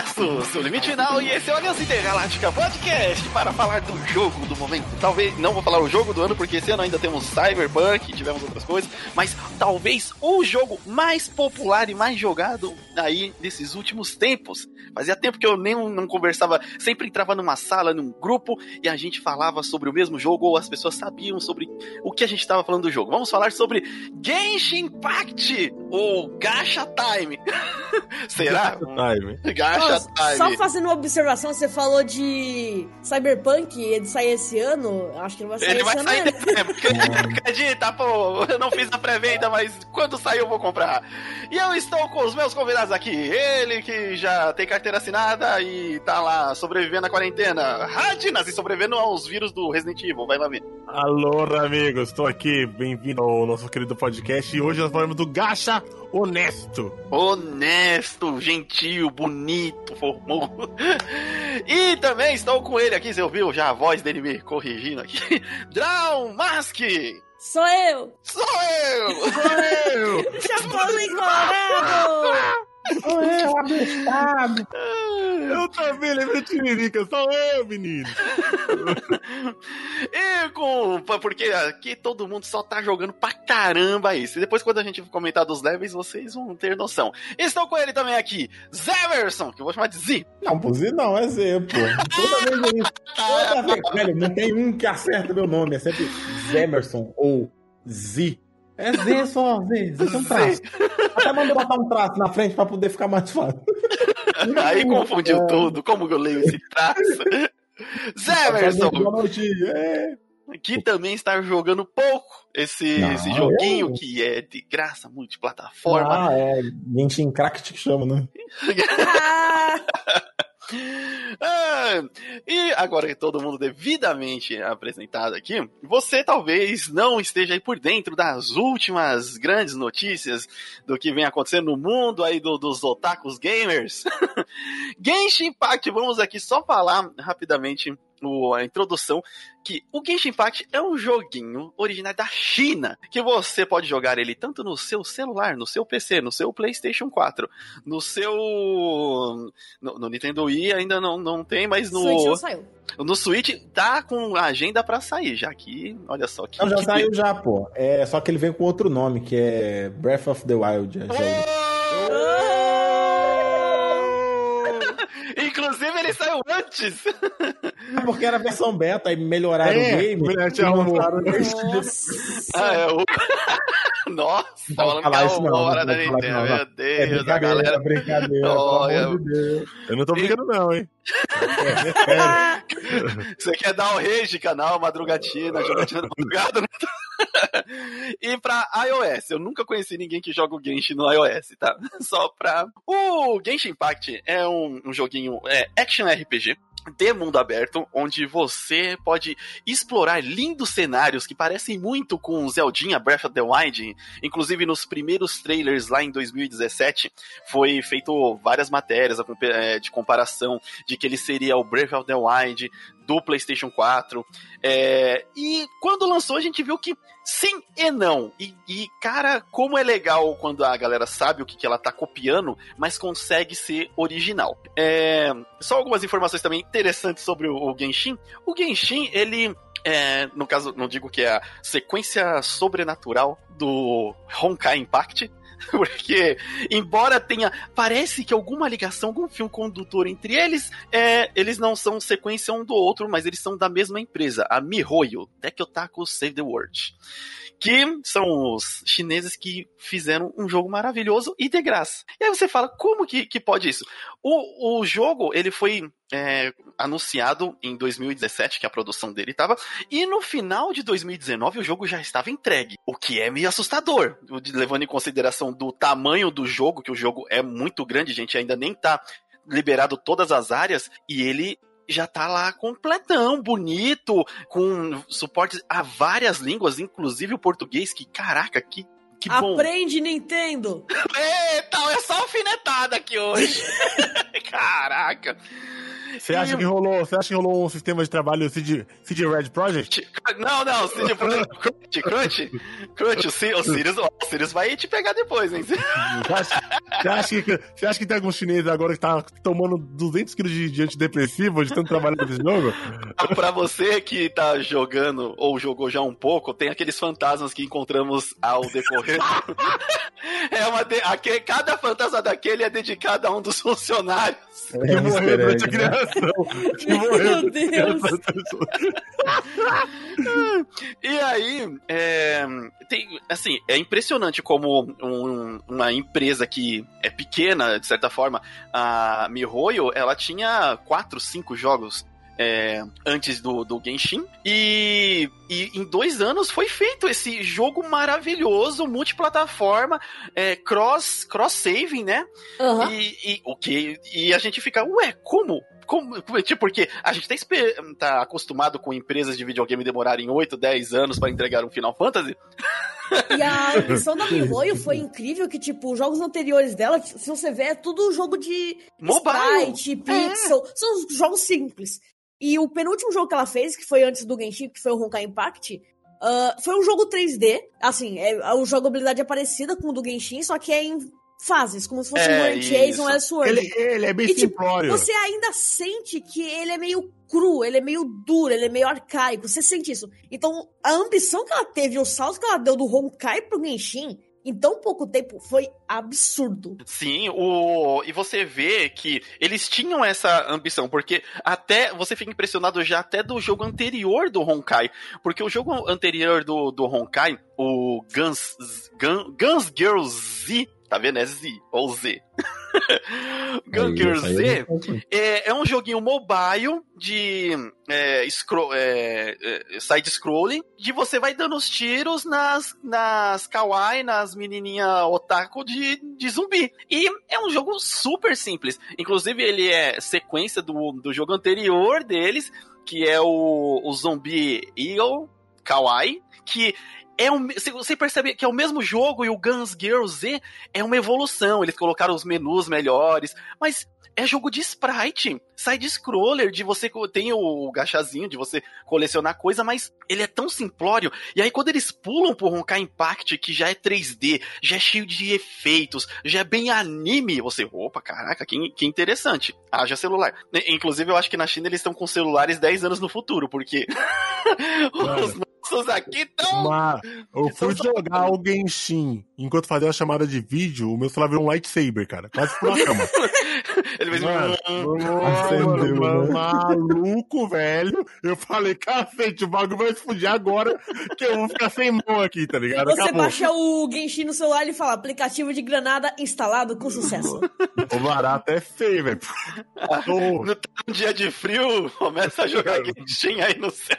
Universo, seu limite final, e esse é o Aliança Intergaláctica Podcast para falar do jogo do momento. Talvez, não vou falar o jogo do ano, porque esse ano ainda temos Cyberpunk, tivemos outras coisas, mas talvez o jogo mais popular e mais jogado aí desses últimos tempos. Fazia tempo que eu nem não conversava, sempre entrava numa sala, num grupo, e a gente falava sobre o mesmo jogo, ou as pessoas sabiam sobre o que a gente estava falando do jogo. Vamos falar sobre Genshin Impact, ou Gacha Time. Será? Gacha Time. Gacha Time. Só fazendo uma observação, você falou de Cyberpunk, ele sai esse ano, acho que não vai sair Ele esse vai ano. sair dezembro. Acredita, pô, eu não fiz a pré-venda, mas quando sair eu vou comprar. E eu estou com os meus convidados aqui. Ele que já tem carteira assinada e tá lá sobrevivendo à quarentena. Radinas e sobrevivendo aos vírus do Resident Evil. Vai lá ver. Alô, amigos, estou aqui, bem-vindo ao nosso querido podcast e hoje nós falamos do Gacha Honesto. Honesto, gentil, bonito, formoso. E também estou com ele aqui, você ouviu já a voz dele me corrigindo aqui. Drown Mask! Sou eu! Sou eu! Eu! Chapolin Colorado! Sou eu, abestado. Eu também de Tiririca, sou eu, menino. E com. Porque aqui todo mundo só tá jogando pra caramba isso. E depois, quando a gente comentar dos levels, vocês vão ter noção. Estou com ele também aqui, Zeverson, que eu vou chamar de Z. Não, pô, Z não, é Z, pô. Toda vez é isso. Toda vez. Velho, não tem um que acerta meu nome. É sempre Zemerson ou Z. É Z só, Z. Z tem um traço. Até mandou botar um traço na frente pra poder ficar mais fácil. Aí confundiu É. tudo. Como que eu leio esse traço? Boa noite. É. que também está jogando pouco esse, Não, esse joguinho eu- que é de graça, multiplataforma. Ah, é. Genshin Cracked que chama, né? Ah, e agora que todo mundo devidamente apresentado aqui, você talvez não esteja aí por dentro das últimas grandes notícias do que vem acontecendo no mundo aí do- dos otakus gamers. Genshin Impact, vamos aqui só falar rapidamente o- a introdução, que o Genshin Impact é um joguinho originário da China, que você pode jogar ele tanto no seu celular, no seu PC, no seu PlayStation 4, no seu no, no Nintendo Wii ainda não, não tem, mas no Switch não saiu. no Switch tá com a agenda pra sair, já que, olha só que Não, já que- saiu já, pô. É, só que ele vem com outro nome, que é Breath of the Wild. é jogo. Inclusive ele saiu antes. É porque era a versão beta, aí melhoraram É, o game. e arrumaram. Nossa. Ah, é o Nossa, tá falando que é isso não, hora não da Nintendo, isso não, meu É Deus, a brincadeira, galera é brincadeira, Olha. amor de Deus. Eu não tô brincando, não, hein? Você quer dar o rage, canal, madrugatina, jogatina da madrugada, né? E pra iOS, eu nunca conheci ninguém que joga o Genshin no iOS, tá? Só pra... O Genshin Impact é um, um joguinho é, action RPG de mundo aberto, onde você pode explorar lindos cenários que parecem muito com Zeldinha Breath of the Wild. Inclusive, nos primeiros trailers lá em 2017, foi feito várias matérias eh, de comparação de que ele seria o Breath of the Wild do PlayStation 4. É, e quando lançou, a gente viu que sim e não. E, e, cara, como é legal quando a galera sabe o que, que ela tá copiando, mas consegue ser original. É, só algumas informações também interessantes sobre o, o Genshin. O Genshin, ele. É, no caso, não digo que é a sequência sobrenatural do Honkai Impact, porque, embora tenha. Parece que alguma ligação, algum fio condutor entre eles, é, eles não são sequência um do outro, mas eles são da mesma empresa, a MiHoYo, Tech Otaku Save the World. Que são os chineses que fizeram um jogo maravilhoso e de graça. E aí você fala, como que, que pode isso? O, o jogo, ele foi é, anunciado em 2017, que a produção dele estava, e no final de 2019 o jogo já estava entregue, o que é meio assustador, levando em consideração do tamanho do jogo, que o jogo é muito grande, gente, ainda nem tá liberado todas as áreas, e ele já tá lá completão, bonito, com suporte a várias línguas, inclusive o português, que caraca, que, que bom. Aprende, Nintendo! Eita, é só alfinetada aqui hoje. Caraca. Você acha, que rolou, você acha que rolou um sistema de trabalho CD, CD Red Project? Não, não, CD Crunch, Crunch, Crunch, o Sirius, o Sirius vai te pegar depois, hein? Você acha, você acha, que, você acha que tem algum chinês agora que tá tomando 200 kg de, de antidepressivo de tanto trabalho nesse jogo? pra você que tá jogando, ou jogou já um pouco, tem aqueles fantasmas que encontramos ao decorrer. é uma de, aquele, cada fantasma daquele é dedicado a um dos funcionários. É, que morreu durante a criação. Morreu Meu Deus. e aí, é, tem, assim, é impressionante como um- uma empresa que é pequena, de certa forma, a MiHoYo, ela tinha quatro, cinco jogos é, antes do, do Genshin. E, e em dois anos foi feito esse jogo maravilhoso, multiplataforma, é, cross, cross-saving, né? Aham. E, e, o que, e a gente fica, ué, como? Como, tipo, porque a gente tá, tá acostumado com empresas de videogame demorarem 8, 10 anos pra entregar um Final Fantasy. E a ambição da MiHoYo foi incrível, que, tipo, os jogos anteriores dela, se você ver, é tudo jogo de Mobile. sprite, pixel, são jogos simples. E o penúltimo jogo que ela fez, que foi antes do Genshin, que foi o Honkai Impact, ah, foi um jogo 3D, assim, é, a jogabilidade é parecida com o do Genshin, só que é em fases, como se fosse É, um Grand Chase, um Elsword. Ele, ele é bem E, tipo, simplório. Você ainda sente que ele é meio cru, ele é meio duro, ele é meio arcaico. Você sente isso. Então, a ambição que ela teve, o salto que ela deu do Honkai pro Genshin, em tão pouco tempo, foi absurdo. Sim, o e você vê que eles tinham essa ambição, porque até você fica impressionado já até do jogo anterior do Honkai, porque o jogo anterior do, do Honkai, o Guns, Gun, Guns Girl Z, tá vendo? É Z ou Z. Guns Girl Z é, é um joguinho mobile de é, é, é, side-scrolling, de você vai dando os tiros nas, nas kawaii, nas menininha otaku de, de zumbi. E é um jogo super simples. Inclusive, ele é sequência do, do jogo anterior deles, que é o, o Zombie Eagle Kawaii, que é um, você- percebe que é o mesmo jogo e o Guns Girl Z é uma evolução. Eles colocaram os menus melhores, mas é jogo de sprite, side-scroller, de você tem o gachazinho de você colecionar coisa, mas ele é tão simplório. E aí quando eles pulam pro Honkai Impact, que já é 3D, já é cheio de efeitos, já é bem anime, você, opa, caraca, que, que interessante. Haja celular. Inclusive eu acho que na China eles estão com celulares 10 anos no futuro, porque os nossos aqui estão eu fui jogar o Genshin enquanto fazia a chamada de vídeo, o meu celular virou um lightsaber, cara. Quase por uma cama. Ele fez Mano, Acendeu, mano, né? maluco, velho. Eu falei, cacete, o bagulho vai explodir agora, que eu vou ficar sem mão aqui, tá ligado? Você Acabou. baixa o Genshin no celular e fala, aplicativo de granada instalado com sucesso. O barato é feio, velho. Tô- No um dia de frio, começa a jogar Genshin aí no céu.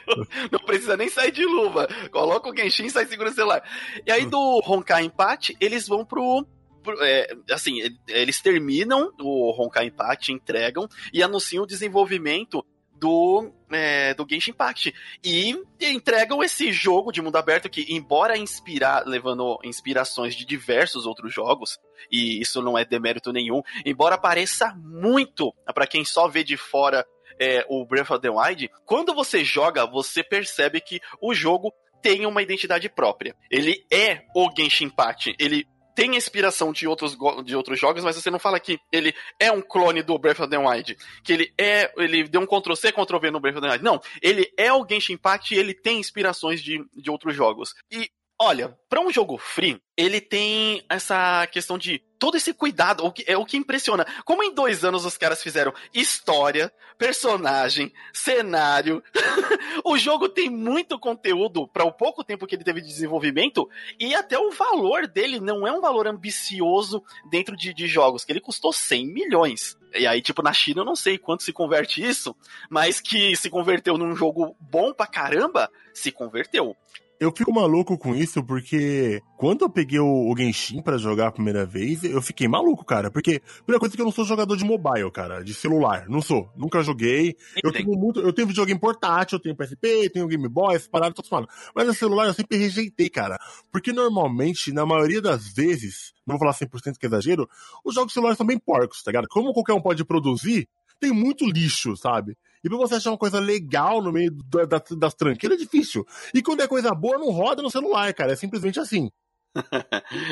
Não precisa nem sair de luva. Coloca o Genshin e sai segurando o celular. E aí do Honkai Impact, eles vão pro. pro- é, assim, eles terminam o Honkai Impact, entregam e anunciam o desenvolvimento do, é, do Genshin Impact. E entregam esse jogo de mundo aberto que, embora inspirar, levando inspirações de diversos outros jogos, e isso não é demérito nenhum, embora pareça muito pra quem só vê de fora é, o Breath of the Wild, quando você joga, você percebe que o jogo tem uma identidade própria. Ele é o Genshin Impact. Ele tem inspiração de outros, de outros jogos, mas você não fala que ele é um clone do Breath of the Wild. Que ele é. Ele deu um Ctrl-C, Ctrl-V no Breath of the Wild. Não, ele é o Genshin Impact e ele tem inspirações de, de outros jogos. E Olha, pra um jogo free, ele tem essa questão de todo esse cuidado, o que, é o que impressiona. Como em dois anos os caras fizeram história, personagem, cenário. o jogo tem muito conteúdo para o pouco tempo que ele teve de desenvolvimento e até o valor dele não é um valor ambicioso dentro de, de jogos, que ele custou 100 milhões. E aí, tipo, na China eu não sei quanto se converte isso, mas que se converteu num jogo bom pra caramba, se converteu. Eu fico maluco com isso porque quando eu peguei o, o Genshin pra jogar a primeira vez, eu fiquei maluco, cara. Porque, primeira coisa é que eu não sou jogador de mobile, cara, de celular. Não sou. Nunca joguei. Eu tenho muito. Eu tenho videogame portátil, eu tenho PSP, tenho Game Boy, essas paradas, tô falando. Mas no celular eu sempre rejeitei, cara. Porque normalmente, na maioria das vezes, não vou falar 100% que é exagero, os jogos celulares são bem porcos, tá ligado? Como qualquer um pode produzir, tem muito lixo, sabe? E pra você achar uma coisa legal no meio da, da, das tranqueiras é difícil. E quando é coisa boa, não roda no celular, cara. É simplesmente assim.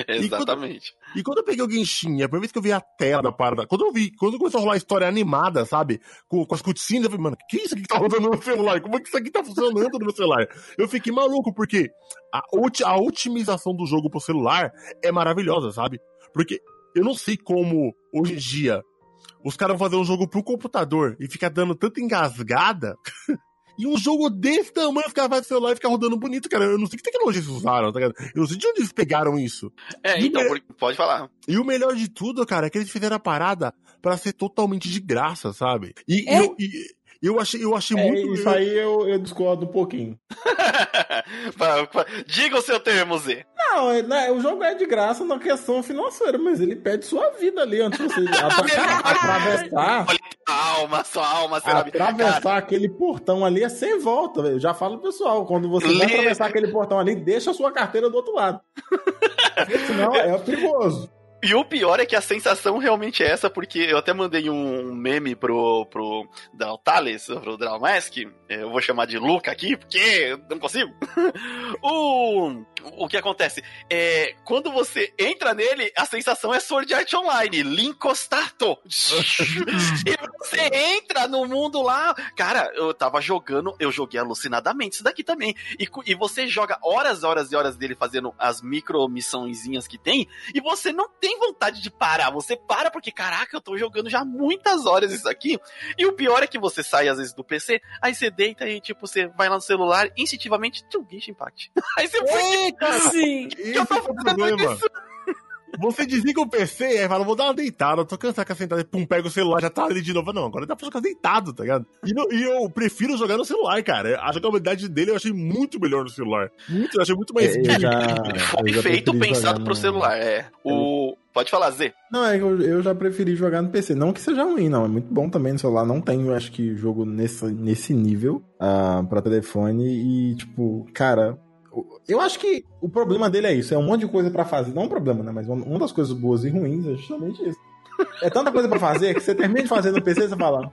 Exatamente. E quando, e quando, eu peguei o Genshin, a primeira vez que eu vi a tela da parada, quando eu vi, quando começou a rolar a história animada, sabe? Com, com as cutscenes, eu falei, mano, que é isso aqui que tá rodando no celular? Como é que isso aqui tá funcionando no meu celular? Eu fiquei maluco, porque a, a otimização do jogo pro celular é maravilhosa, sabe? Porque eu não sei como, hoje em dia, os caras vão fazer um jogo pro computador e ficar dando tanta engasgada. E um jogo desse tamanho, os caras fazem celular e ficar rodando bonito, cara. Eu não sei que tecnologia eles usaram, tá ligado? Eu não sei de onde eles pegaram isso. É, e então, me... pode falar. E o melhor de tudo, cara, é que eles fizeram a parada para ser totalmente de graça, sabe? E, é? eu, e, eu achei, eu achei é, muito. Isso aí eu, eu discordo um pouquinho. Diga o seu termo, Z. Não, é, né, o jogo é de graça na questão financeira, mas ele pede sua vida ali antes de você atravessar. Sua alma, sua alma será Atravessar cara. aquele portão ali é sem volta, velho. Já falo pessoal, quando você vai atravessar aquele portão ali, deixa a sua carteira do outro lado. Senão é perigoso. E o pior é que a sensação realmente é essa, porque eu até mandei um meme pro, pro Thales, pro Dramask, eu vou chamar de Luca aqui, porque eu não consigo. o, o que acontece? É, quando você entra nele, a sensação é Sword Art Online, Linkostato. e você entra no mundo lá. Cara, eu tava jogando, eu joguei alucinadamente isso daqui também. E, e você joga horas, horas e horas dele fazendo as micro missãozinhas que tem, e você não tem vontade de parar. Você para porque, caraca, eu tô jogando já muitas horas isso aqui. E o pior é que você sai às vezes do PC, aí você deita e, tipo, você vai lá no celular, instintivamente, tchum, Genshin Impact. Aí você foi Eita, sim. Esse é o problema. Você desliga o PC e fala, vou dar uma deitada, tô cansado com a sentada, pum, pega o celular, já tá ali de novo. Não, agora dá pra jogar deitado, tá ligado? E, no, e, eu prefiro jogar no celular, cara. A jogabilidade dele eu achei muito melhor no celular. Muito, eu achei muito mais. É, já, Foi feito pensado pro celular, é. O. Pode falar, Z. Não, é que eu, eu, já preferi jogar no PC. Não que seja ruim, não. É muito bom também no celular. Não tenho, acho que, jogo nesse, nesse nível uh, pra telefone. E, tipo, cara, eu acho que o problema dele é isso, é um monte de coisa para fazer. Não é um problema, né? Mas uma das coisas boas e ruins é justamente isso. É tanta coisa para fazer que você termina de fazer no PC e você fala.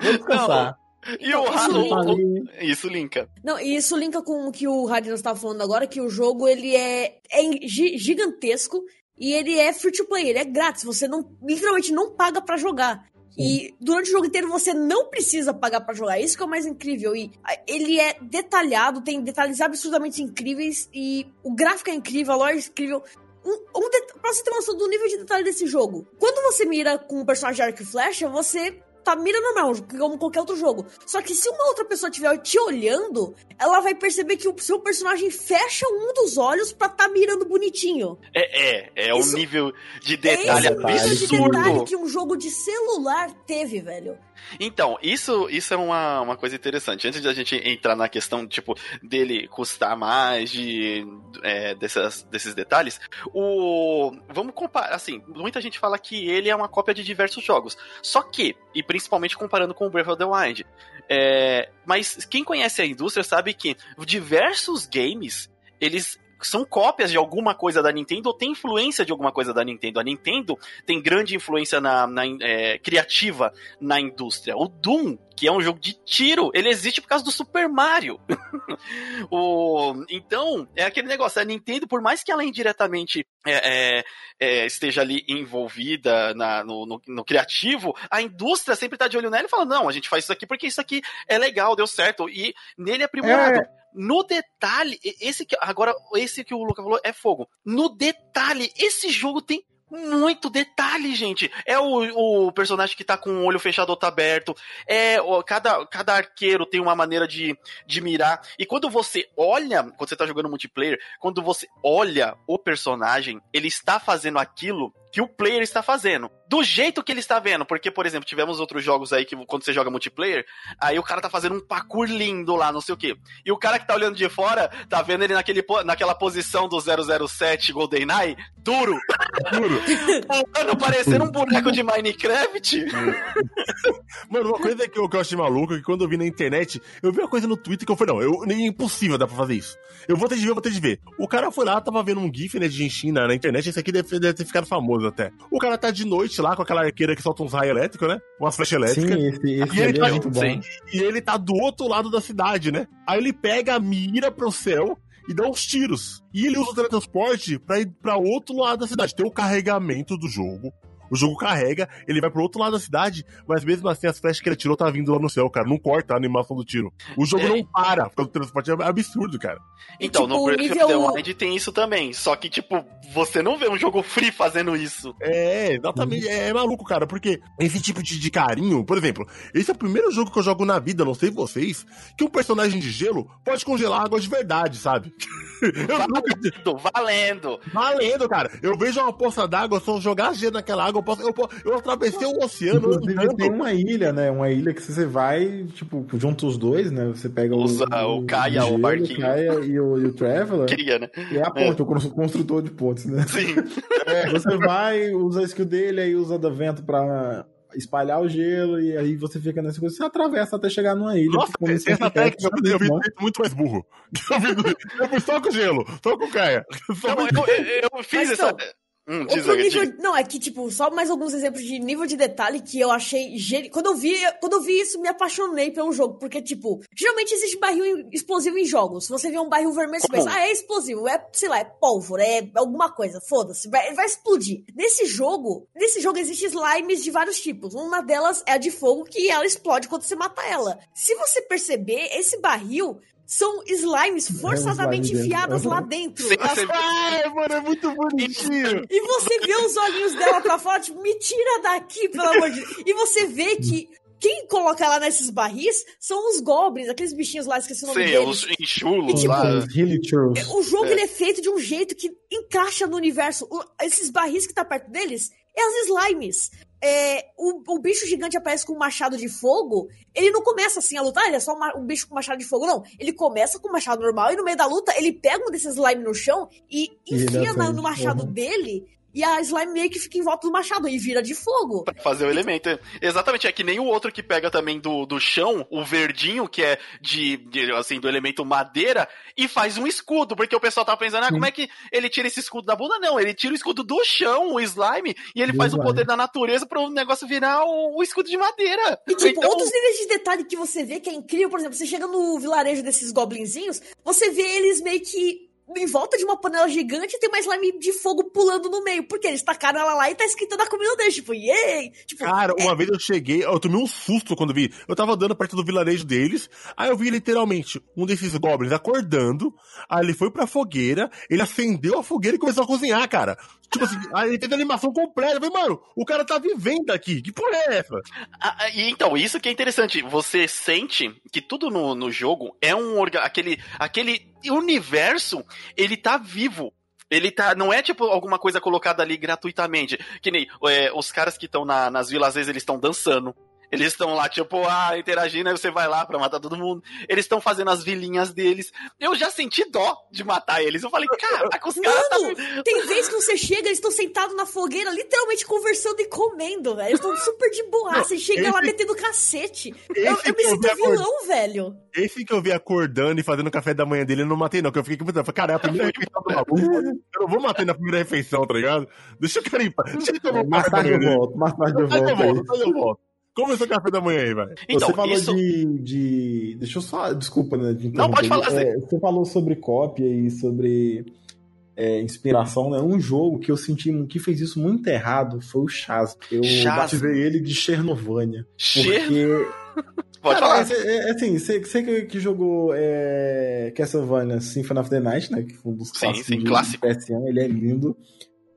Vou descansar. Não. E o Halo. Isso linka. Não, e isso linka com o que o Radina estava falando agora, que o jogo ele é, é gigantesco e ele é free to play, ele é grátis. Você não literalmente não paga para jogar. E durante o jogo inteiro você não precisa pagar para jogar. Isso que é o mais incrível. E ele é detalhado, tem detalhes absurdamente incríveis. E o gráfico é incrível, a lore é incrível. Um, um pra você ter noção do nível de detalhe desse jogo. Quando você mira com um personagem de arco e flecha, você tá mira normal, como qualquer outro jogo. Só que se uma outra pessoa estiver te olhando, ela vai perceber que o seu personagem fecha um dos olhos pra tá mirando bonitinho. É, é, é um nível de detalhe é esse nível de detalhe que um jogo de celular teve, velho. Então, isso, isso é uma, uma coisa interessante. Antes de a gente entrar na questão, tipo, dele custar mais, de, é, dessas, desses detalhes, o. Vamos comparar, assim, muita gente fala que ele é uma cópia de diversos jogos. Só que, e principalmente comparando com o Breath of the Wild. É, mas quem conhece a indústria sabe que diversos games eles são cópias de alguma coisa da Nintendo ou tem influência de alguma coisa da Nintendo. A Nintendo tem grande influência na, na é, criativa na indústria. O Doom, que é um jogo de tiro, ele existe por causa do Super Mario. o, então, é aquele negócio, a Nintendo, por mais que ela indiretamente é, é, é esteja ali envolvida na, no, no, no, criativo, a indústria sempre tá de olho nela e fala, não, a gente faz isso aqui porque isso aqui é legal, deu certo, e nele é aprimorado. No detalhe, esse que agora esse que o Luca falou é fogo. No detalhe, esse jogo tem muito detalhe, gente. É o, o personagem que tá com o olho fechado ou tá aberto. É cada, cada arqueiro tem uma maneira de, de mirar. E quando você olha, quando você tá jogando multiplayer, quando você olha o personagem, ele está fazendo aquilo que o player está fazendo. Do jeito que ele está vendo. Porque, por exemplo, tivemos outros jogos aí que quando você joga multiplayer, aí o cara tá fazendo um parkour lindo lá, não sei o quê. E o cara que tá olhando de fora, tá vendo ele naquele, naquela posição do 007 GoldenEye, duro. Duro. Mano, parecendo um boneco de Minecraft. Mano, uma coisa que eu, que eu achei maluco é que quando eu vi na internet, eu vi uma coisa no Twitter que eu falei, não, eu, é impossível dar pra fazer isso. Eu vou ter de ver, eu vou ter de ver. O cara foi lá, tava vendo um GIF, né, de Genshin na, na internet, esse aqui deve, deve ter ficado famoso até. O cara tá de noite lá com aquela arqueira que solta uns raios elétricos, né? Umas flechas elétricas. Sim, esse, esse E ele tá- é muito bom. Sim. E ele tá do outro lado da cidade, né? Aí ele pega a mira pro céu e dá uns tiros. E ele usa o teletransporte pra ir pra outro lado da cidade. Tem o carregamento do jogo. O jogo carrega, ele vai pro outro lado da cidade, mas mesmo assim as flechas que ele tirou tá vindo lá no céu, cara. Não corta a animação do tiro. O jogo É. não para, porque o transporte é absurdo, cara. Então, tipo, no Breath of the Wild tem isso também. Só que, tipo, você não vê um jogo free fazendo isso. É, exatamente. É, é maluco, cara, porque esse tipo de, de carinho, por exemplo, esse é o primeiro jogo que eu jogo na vida, não sei vocês, que um personagem de gelo pode congelar água de verdade, sabe? Eu nunca. Valendo, valendo. Valendo, cara. Eu vejo uma poça d'água, eu jogar gelo naquela água, eu, posso, eu, eu atravessei o oceano Inclusive andando. tem uma ilha, né? Uma ilha que você vai, tipo, junto os dois, né? Você pega Usa o Kaia, o gelo, barquinho. Kaia e o, e o Traveler. Queria, né? E é a ponte, o constru- construtor de pontes, né? Sim. Você vai, usa a skill dele, aí usa da vento pra espalhar o gelo, e aí você fica nessa coisa, você atravessa até chegar numa ilha. Nossa, Como essa técnica eu vi, eu vi bom. muito mais burro. Eu, vi, eu fui só com gelo, só com caia. Só eu, eu, eu fiz Mas essa. então, Hum, Outro Aga, nível. Não, é que, tipo, só mais alguns exemplos de nível de detalhe que eu achei. geni- Quando eu vi, quando eu vi isso, me apaixonei pelo jogo. Porque, tipo, geralmente existe barril explosivo em jogos. Se você vê um barril vermelho, você pensa, ah, é explosivo, é, sei lá, é pólvora, é alguma coisa, foda-se, vai, vai explodir. Nesse jogo, nesse jogo existe slimes de vários tipos. Uma delas é a de fogo, que ela explode quando você mata ela. Se você perceber, esse barril. São slimes forçadamente slime dentro. enfiadas lá dentro. Sim, As Ai, mano, é muito bonitinho. e você vê os olhinhos dela pra fora, tipo, me tira daqui, pelo amor de Deus. E você vê que quem coloca ela nesses barris são os goblins, aqueles bichinhos lá, esqueci o nome Sim, deles. os enchulos E, tipo, lá. Os Hilichurls. O jogo ele é feito de um jeito que encaixa no universo. O- esses barris que tá perto deles é as slimes. É, o, o bicho gigante aparece com um machado de fogo. Ele não começa assim a lutar, ele é só uma- um bicho com machado de fogo, não. Ele começa com um machado normal e no meio da luta ele pega um desses slime no chão e enfia no machado Uhum. dele. E a slime meio que fica em volta do machado e vira de fogo. Pra fazer o elemento. Exatamente, é que nem o outro que pega também do, do chão, o verdinho, que é de, de, assim, do elemento madeira, e faz um escudo, porque o pessoal tá pensando, ah, como é que ele tira esse escudo da bunda? Não, ele tira o escudo do chão, o slime, e ele faz o slime. poder da natureza pro negócio virar o, o escudo de madeira. E, tipo, Então, outros níveis de detalhe que você vê que é incrível, por exemplo, você chega no vilarejo desses goblinzinhos, você vê eles meio que em volta de uma panela gigante e tem uma slime de fogo pulando no meio. Porque eles tacaram ela lá e tá escrito na comida deles, tipo, yay! Tipo, Cara, uma vez eu cheguei, eu tomei um susto quando vi. Eu tava andando perto do vilarejo deles, aí eu vi literalmente um desses goblins acordando, aí ele foi pra fogueira, ele acendeu a fogueira e começou a cozinhar, cara. Tipo assim, aí ele teve a animação completa. Eu falei, mano, o cara tá vivendo aqui, que porra é essa? Ah, ah, e então, isso que é interessante. Você sente que tudo no, no jogo é um orga aquele aquele universo, ele tá vivo. Ele tá. Não é tipo alguma coisa colocada ali gratuitamente. Que nem é, os caras que estão na- nas vilas, às vezes eles estão dançando. Eles estão lá, tipo, ah, interagindo, aí você vai lá pra matar todo mundo. Eles estão fazendo as vilinhas deles. Eu já senti dó de matar eles. Eu falei, caraca, os caras tá... Tem vezes que você chega, eles estão sentados na fogueira, literalmente conversando e comendo, velho. Eles estão super de boa. Você chega lá esse- metendo cacete. Eu, Esse eu me eu sinto acordando- vilão, velho. Esse que eu vi acordando e fazendo o café da manhã dele, eu não matei, não. Que eu fiquei pensando, falei, cara, é a primeira refeição do maluco. Eu não vou matar na primeira refeição, tá ligado? Deixa eu querer ir pra- Deixa ele tomar o Mais tarde eu volto, mais tarde eu eu volto, mais tarde eu volto. Como é o seu café da manhã aí, velho? Então, você falou isso... de, de. Deixa eu só. Desculpa, né? de Não, pode interromper. falar, É, você falou sobre cópia e sobre é, inspiração, né? Um jogo que eu senti que fez isso muito errado foi o Chaz. Eu Chaz. batizei ele de Chernovânia. Cheiro. Porque. Pode Cara, falar. é, é, assim, você, você que, que jogou é, Castlevania Symphony of the Night, né? Que foi um dos Sim, clássicos sim, de, clássico. PS1, ele é lindo.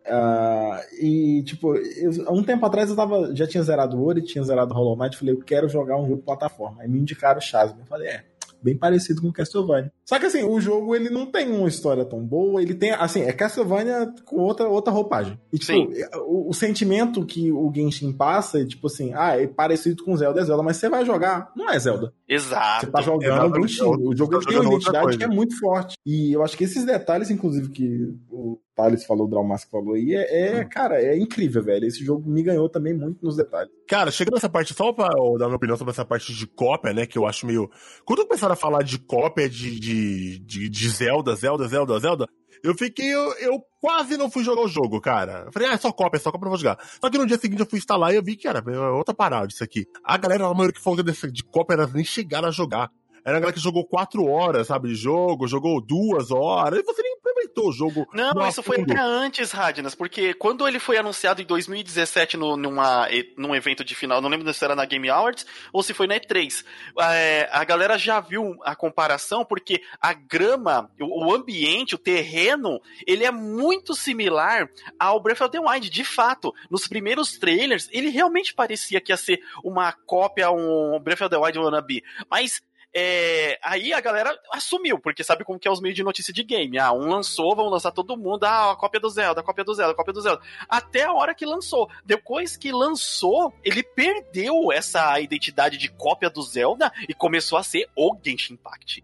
Ah, e, tipo, eu- um tempo atrás eu tava, já tinha zerado o Ori, tinha zerado o Hollow Knight, falei, eu quero jogar um jogo de plataforma. Aí me indicaram o Shazam. Eu falei, é, bem parecido com Castlevania. Só que assim, o jogo ele não tem uma história tão boa, ele tem, assim, é Castlevania com outra, outra roupagem. E, tipo, Sim. o, o sentimento que o Genshin passa é tipo assim, ah, é parecido com Zelda, é Zelda, mas você vai jogar, não é Zelda. Exato. Você tá jogando. Genshin. O jogo Tá tem uma identidade que é muito forte. E eu acho que esses detalhes, inclusive, que o Thales falou, o Draumask falou aí, é, é, cara, é incrível, velho. Esse jogo me ganhou também muito nos detalhes. Cara, chegando nessa parte, só pra eu dar minha opinião sobre essa parte de cópia, né? Que eu acho meio. Quando começaram a falar de cópia de, de, de, de Zelda, Zelda, Zelda, Zelda, Eu fiquei, eu, eu quase não fui jogar o jogo, cara. Eu falei, ah, é só cópia, é só cópia, eu vou jogar. Só que no dia seguinte eu fui instalar e eu vi que era é outra parada disso aqui. A galera, a maioria que falou de cópia, era nem chegaram a jogar. Era a galera que jogou quatro horas, sabe, de jogo, jogou duas horas, e você nem implementou o jogo. Não, isso foi até antes, Radnas, porque quando ele foi anunciado em 2017 no, numa, num evento de final, não lembro se era na Game Awards ou se foi na E3, é, a galera já viu a comparação, porque a grama, o, o ambiente, o terreno, ele é muito similar ao Breath of the Wild, de fato. Nos primeiros trailers, ele realmente parecia que ia ser uma cópia, um Breath of the Wild wannabe, mas é, aí a galera assumiu, porque sabe como que é os meios de notícia de game. Ah, um lançou, vão lançar todo mundo, ah, a cópia do Zelda, a cópia do Zelda, a cópia do Zelda. Até a hora que lançou. Depois que lançou, ele perdeu essa identidade de cópia do Zelda e começou a ser o Genshin Impact.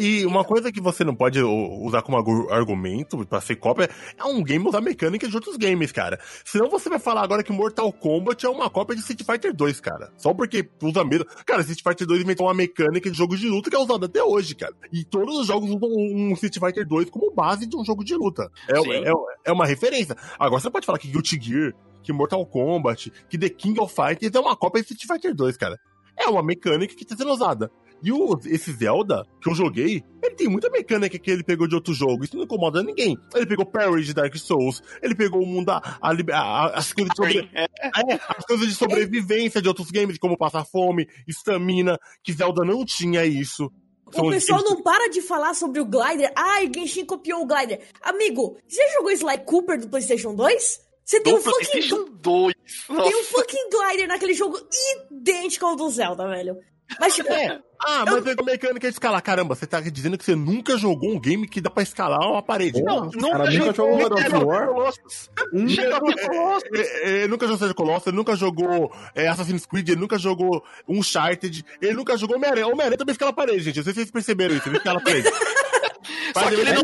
E uma coisa que você não pode usar como argumento para ser cópia é um game usar mecânica de outros games, cara. Senão você vai falar agora que Mortal Kombat é uma cópia de Street Fighter 2, cara. Só porque usa mesmo. Cara, Street Fighter 2 inventou uma mecânica de jogo de luta que é usada até hoje, cara. E todos os jogos usam um Street Fighter 2 como base de um jogo de luta. É, é, é uma referência. Agora você pode falar que Guilty Gear, que Mortal Kombat, que The King of Fighters é uma cópia de Street Fighter 2, cara. É uma mecânica que está sendo usada. E o, esse Zelda, que eu joguei, ele tem muita mecânica que ele pegou de outro jogo. Isso não incomoda ninguém. Ele pegou parry de Dark Souls, ele pegou o mundo, a, a, a, as, coisas de sobre... é, as coisas de sobrevivência de outros games, como passar fome, estamina, que Zelda não tinha isso. São o pessoal não para de falar sobre o Glider. Ai, Genshin copiou o Glider. Amigo, você já jogou Sly Cooper do PlayStation 2? Você tem um fucking. 2. Tem um fucking glider naquele jogo idêntico ao do Zelda, velho. Mas, tipo. É. Ah, mas eu... mecânica de escalar. Caramba, você tá dizendo que você nunca jogou um game que dá pra escalar uma parede. Não, nunca, cara, nunca jogou God of War. Ele nunca jogou Sérgio Colossus, ele nunca jogou é, Assassin's Creed, ele nunca jogou Uncharted, ele nunca jogou Homem-Aranha. Homem-Aranha também escala parede, gente. Não sei se vocês perceberam isso, ele escala parede. Só que ele não...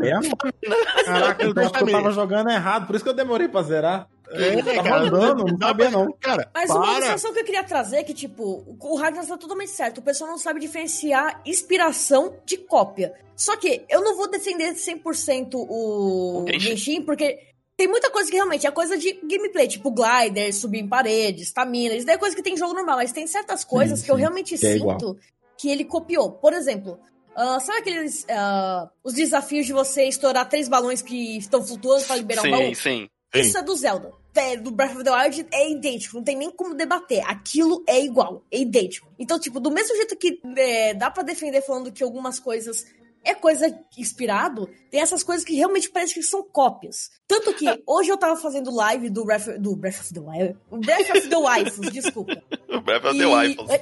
Caraca, então eu tava jogando errado, por isso que eu demorei pra zerar. É, tá cara, mandando, não sabia não. Cara, Mas para. uma sensação que eu queria trazer é que, tipo, o Ragnar tá totalmente certo. O pessoal não sabe diferenciar inspiração de cópia. Só que eu não vou defender 100% o, o Genshin, porque tem muita coisa que realmente é coisa de gameplay, tipo glider, subir em paredes, estamina. Isso daí é coisa que tem em jogo normal, mas tem certas coisas sim, que eu realmente que é sinto que ele copiou. Por exemplo, Uh, sabe aqueles. Uh, os desafios de você estourar três balões que estão flutuando para liberar sim, um baú? Sim, sim. Isso é do Zelda. É, do Breath of the Wild é idêntico, não tem nem como debater. Aquilo é igual, é idêntico. Então, tipo, do mesmo jeito que é, dá para defender falando que algumas coisas é coisa inspirado, tem essas coisas que realmente parece que são cópias. Tanto que hoje eu tava fazendo live do Breath, do Breath of the Wild. Breath of the Wild, desculpa. Breath of the Wild. É,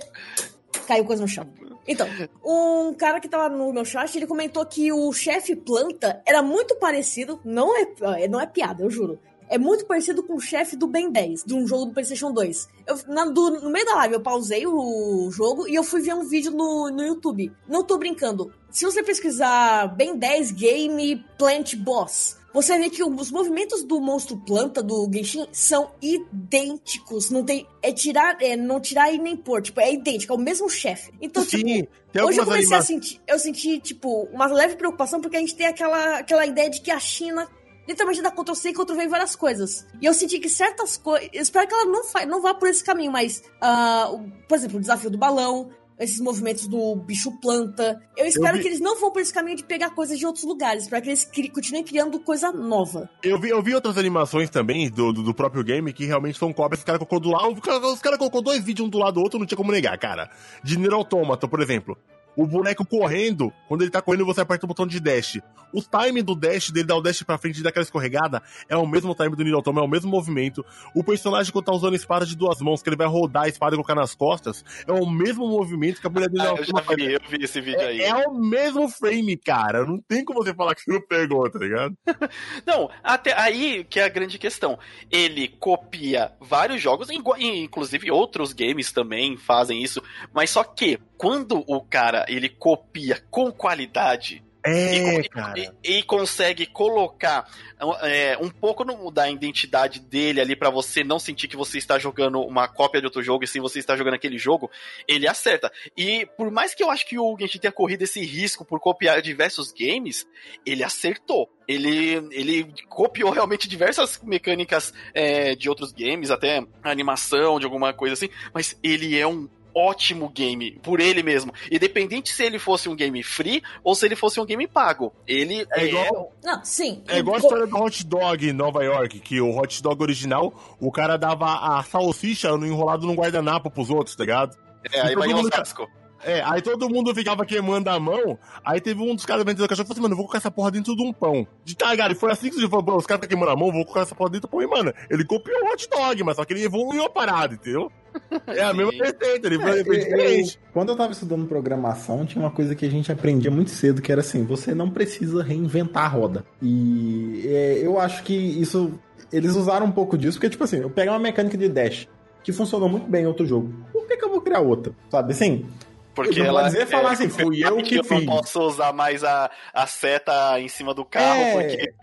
caiu coisa no chão. Então, um cara que tava no meu chat, ele comentou que o chefe planta era muito parecido, não é, não é piada, eu juro é muito parecido com o chefe do Ben 10, de um jogo do PlayStation 2. Eu, na, do, no meio da live, eu pausei o jogo e eu fui ver um vídeo no, no YouTube. Não tô brincando. Se você pesquisar Ben 10 Game Plant Boss, você vê que os movimentos do monstro planta do Genshin são idênticos. Não tem. É tirar. É não tirar e nem pôr. Tipo, é idêntico, é o mesmo chefe. Então, Sim, tipo, hoje eu comecei a sentir. Eu senti, tipo, uma leve preocupação, porque a gente tem aquela, aquela ideia de que a China literalmente dá Ctrl C e Ctrl V em várias coisas. E eu senti que certas coisas. Espero que ela não, não vá por esse caminho, mas. Uh, por exemplo, o desafio do balão, esses movimentos do bicho planta. Eu espero eu vi... que eles não vão por esse caminho de pegar coisas de outros lugares, para que eles cri... continuem criando coisa nova. Eu vi, eu vi outras animações também do, do, do próprio game que realmente são cópias. Os caras colocou do lado. Os caras colocou dois vídeos um do lado do outro, não tinha como negar, cara. De Nier Automata, por exemplo o boneco correndo, quando ele tá correndo, você aperta o botão de dash. O time do dash, dele dar o dash pra frente e dar aquela escorregada, é o mesmo time do Nier Automata, é o mesmo movimento. O personagem, quando tá usando a espada de duas mãos, que ele vai rodar a espada e colocar nas costas, é o mesmo movimento que a mulher dele... Ah, eu já vi, eu vi esse vídeo é, aí. É o mesmo frame, cara. Não tem como você falar que você não pegou, tá ligado? não, até aí que é a grande questão. Ele copia vários jogos, inclusive outros games também fazem isso, mas só que quando o cara ele copia com qualidade É, e, cara. E, e consegue colocar é, um pouco no, da identidade dele ali para você não sentir que você está jogando uma cópia de outro jogo e sim você está jogando aquele jogo, ele acerta. E por mais que eu acho que o Genshin tenha corrido esse risco por copiar diversos games, ele acertou. Ele, ele copiou realmente diversas mecânicas é, de outros games, até animação, de alguma coisa assim, mas ele é um ótimo game por ele mesmo. Independente se ele fosse um game free ou se ele fosse um game pago. Ele é, igual. Não, sim. É igual a história do hot dog em Nova York, que o hot dog original, o cara dava a salsicha no enrolado num guardanapo pros outros, tá ligado? É, aí vai o casco. É, aí todo mundo ficava queimando a mão. Aí teve um dos caras vendendo cachorro e falou assim, mano, eu vou colocar essa porra dentro de um pão. De tá, cara, e foi assim que ele falou, os caras ficam queimando a mão, vou colocar essa porra dentro do pão. E, mano, ele copiou o hot dog, mas só que ele evoluiu a parada, entendeu? É a mesma receita, ele foi, é, foi diferente. Eu, quando eu tava estudando programação, tinha uma coisa que a gente aprendia muito cedo, que era assim, você não precisa reinventar a roda. E é, eu acho que isso. Eles usaram um pouco disso, porque, tipo assim, eu pegar uma mecânica de dash que funcionou muito bem em outro jogo. Por que, que eu vou criar outra? Sabe assim? Porque não ela pode dizer falar assim, fui eu que, eu fiz. não posso usar mais a, a seta em cima do carro, É. porque.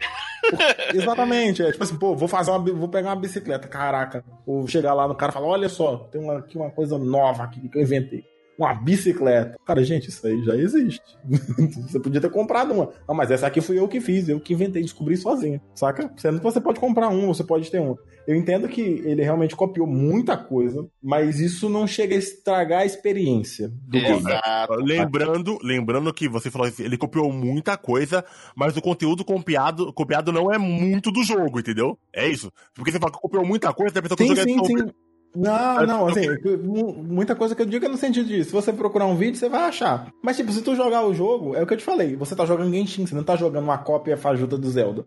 Exatamente, é tipo assim, pô, vou fazer uma, vou pegar uma bicicleta, caraca, vou chegar lá no cara e falar, olha só, tem uma, aqui uma coisa nova aqui que eu inventei. Uma bicicleta. Cara, gente, isso aí já existe. você podia ter comprado uma. Não, mas essa aqui fui eu que fiz, eu que inventei, descobri sozinho. Saca? Sendo que você pode comprar um, você pode ter um. Eu entendo que ele realmente copiou muita coisa, mas isso não chega a estragar a experiência do. Exato. Lembrando, lembrando que você falou assim, ele copiou muita coisa, mas o conteúdo copiado, copiado não é muito do jogo, entendeu? É isso. Porque você fala que copiou muita coisa, a pessoa que Sim, é sim, tão- sim. Não, não, assim, mu- muita coisa que eu digo é no sentido de, se você procurar um vídeo, você vai achar. Mas, tipo, se tu jogar o jogo, é o que eu te falei, você tá jogando Genshin, você não tá jogando uma cópia fajuta do Zelda.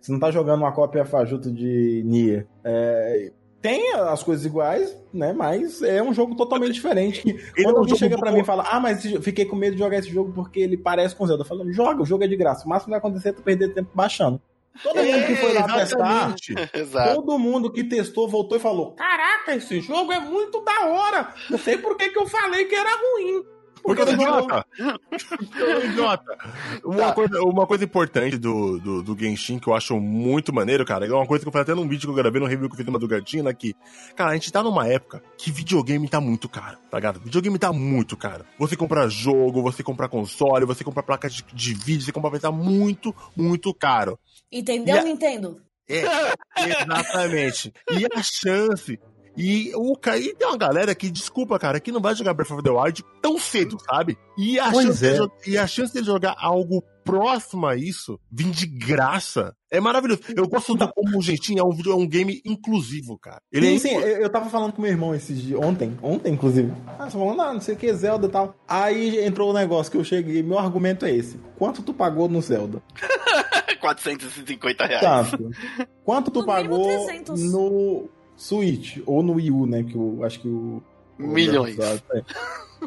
Você não tá jogando uma cópia fajuta de Nier. É, tem as coisas iguais, né, mas é um jogo totalmente diferente. Quando alguém chega pra bom. mim e fala, ah, mas fiquei com medo de jogar esse jogo porque ele parece com Zelda. Eu falo, joga, o jogo é de graça. O máximo que vai acontecer é tu perder tempo baixando. Todo mundo que foi lá testar, Exatamente. Exato. Todo mundo que testou voltou e falou: Caraca, esse jogo é muito da hora. Não sei por que, que eu falei que era ruim. Porque eu sou idiota. Eu idiota. Uma, coisa, uma coisa importante do, do, do Genshin que eu acho muito maneiro, cara, é uma coisa que eu falei até num vídeo que eu gravei, num review que eu fiz numa do Gatina, que, cara, a gente tá numa época que videogame tá muito caro, tá ligado? Videogame tá muito caro. Você comprar jogo, você comprar console, você comprar placa de, de vídeo, você comprar tá muito, muito caro. Entendeu, a- Nintendo? É, exatamente. E a chance. E o ca- e tem uma galera que, desculpa, cara, que não vai jogar Breath of the Wild tão cedo, sabe? E a, Pois chance, é. de, e a chance de jogar algo próximo a isso, vir de graça, é maravilhoso. Eu gosto do como o Genshin é um, é um game inclusivo, cara. Ele Sim, é sim, eu, eu tava falando com meu irmão esses dias, ontem, ontem inclusive. Ah, você falando, ah, não sei o que, Zelda e tal. Aí entrou o negócio que eu cheguei, meu argumento é esse. Quanto tu pagou no Zelda? 450 reais. Tanto. Quanto tu No pagou 300. no Switch? Ou no Wii U, né? Que eu acho que o. o Milhões. É.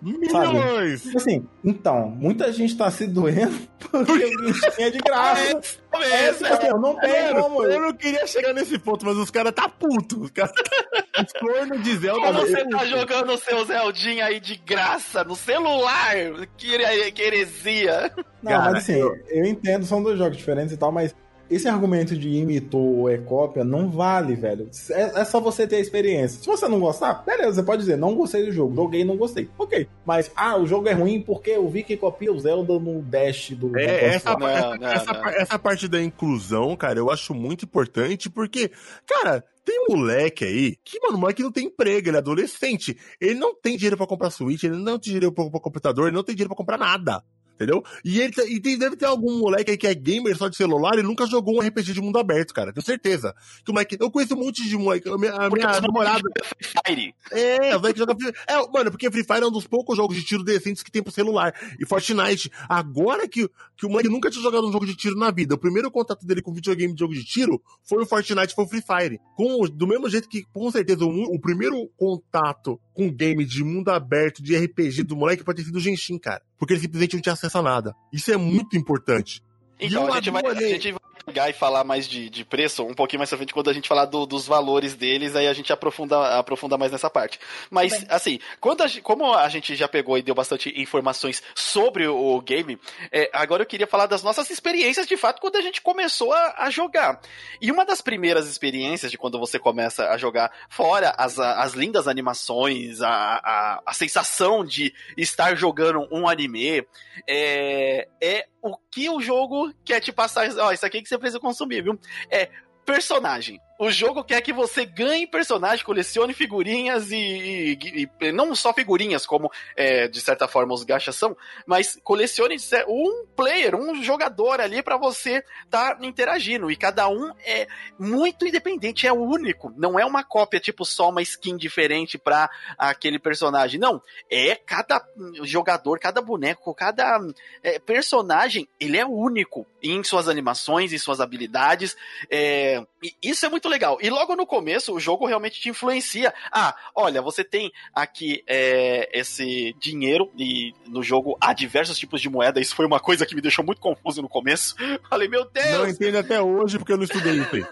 Milhões! Assim, então, muita gente tá se doendo porque o é de graça. É, tipo assim, eu não tenho como. eu não queria chegar nesse ponto, mas os caras tá puto. Os caras os cornos de Zelda Como tá você puto. tá jogando o seu Zeldinha aí de graça no celular? Que, que heresia. Não, Cara, mas assim, eu... entendo, são dois jogos diferentes e tal, mas esse argumento de imitou ou é cópia não vale, velho. É, é só você ter a experiência. Se você não gostar, beleza, você pode dizer, não gostei do jogo, joguei e não gostei. Ok. Mas, ah, o jogo é ruim porque eu vi que copia o Zelda no Dash do. É, essa. Não, essa, não, essa, não. essa parte da inclusão, cara, eu acho muito importante, porque, cara, tem um moleque aí que, mano, o moleque não tem emprego, ele é adolescente. Ele não tem dinheiro pra comprar Switch, ele não tem dinheiro pra comprar computador, ele não tem dinheiro pra comprar nada. Entendeu? E, ele, e tem- deve ter algum moleque aí que é gamer só de celular e nunca jogou um RPG de mundo aberto, cara. Tenho certeza. Que o moleque, eu conheço um monte de moleque. A minha, a minha namorada. Fire. É, o moleque joga. Free- É, mano, porque Free Fire é um dos poucos jogos de tiro decentes que tem pro celular. E Fortnite. Agora que, que o moleque nunca tinha jogado um jogo de tiro na vida. O primeiro contato dele com videogame de jogo de tiro foi o Fortnite, foi o Free Fire. Com, do mesmo jeito que, com certeza, o, o primeiro contato com game de mundo aberto, de RPG do moleque pode ter sido o Genshin, cara. Porque ele simplesmente não tinha acesso a nada. Isso é muito importante. Então a gente, vai, a gente vai e falar mais de, de preço um pouquinho mais pra frente, quando a gente falar do- dos valores deles, aí a gente aprofunda, aprofunda mais nessa parte. Mas, Bem. assim, quando a como a gente já pegou e deu bastante informações sobre o, o game, é, agora eu queria falar das nossas experiências, de fato, quando a gente começou a, a jogar. E uma das primeiras experiências de quando você começa a jogar, fora as, as lindas animações, a, a, a sensação de estar jogando um anime, é, é o que o jogo quer te passar. Ó, isso aqui que você precisa consumir, viu? É personagem. O jogo quer que você ganhe personagem, colecione figurinhas e, e- e- não só figurinhas, como é, de certa forma os gachas são, mas colecione um player, um jogador ali pra você tá interagindo. E cada um é muito independente, é único. Não é uma cópia, tipo, só uma skin diferente pra aquele personagem. Não. É cada jogador, cada boneco, cada é, personagem, ele é único em suas animações, em suas habilidades. É, isso é muito legal. E logo no começo, o jogo realmente te influencia. Ah, olha, você tem aqui é, esse dinheiro, e no jogo há diversos tipos de moeda. Isso foi uma coisa que me deixou muito confuso no começo. Falei, meu Deus! Não entendo até hoje porque eu não estudei isso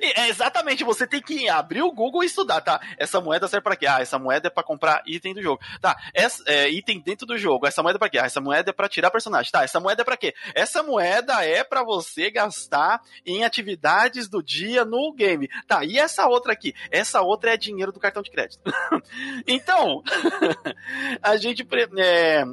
É exatamente, você tem que abrir o Google e estudar, tá? Essa moeda serve pra quê? Ah, essa moeda é pra comprar item do jogo. Tá, essa, é, item dentro do jogo. Essa moeda é pra quê? Ah, essa moeda é pra tirar personagem. Tá, essa moeda é pra quê? Essa moeda é pra você gastar em atividades do dia no game. Tá, e essa outra aqui? Essa outra é dinheiro do cartão de crédito. então, a gente é,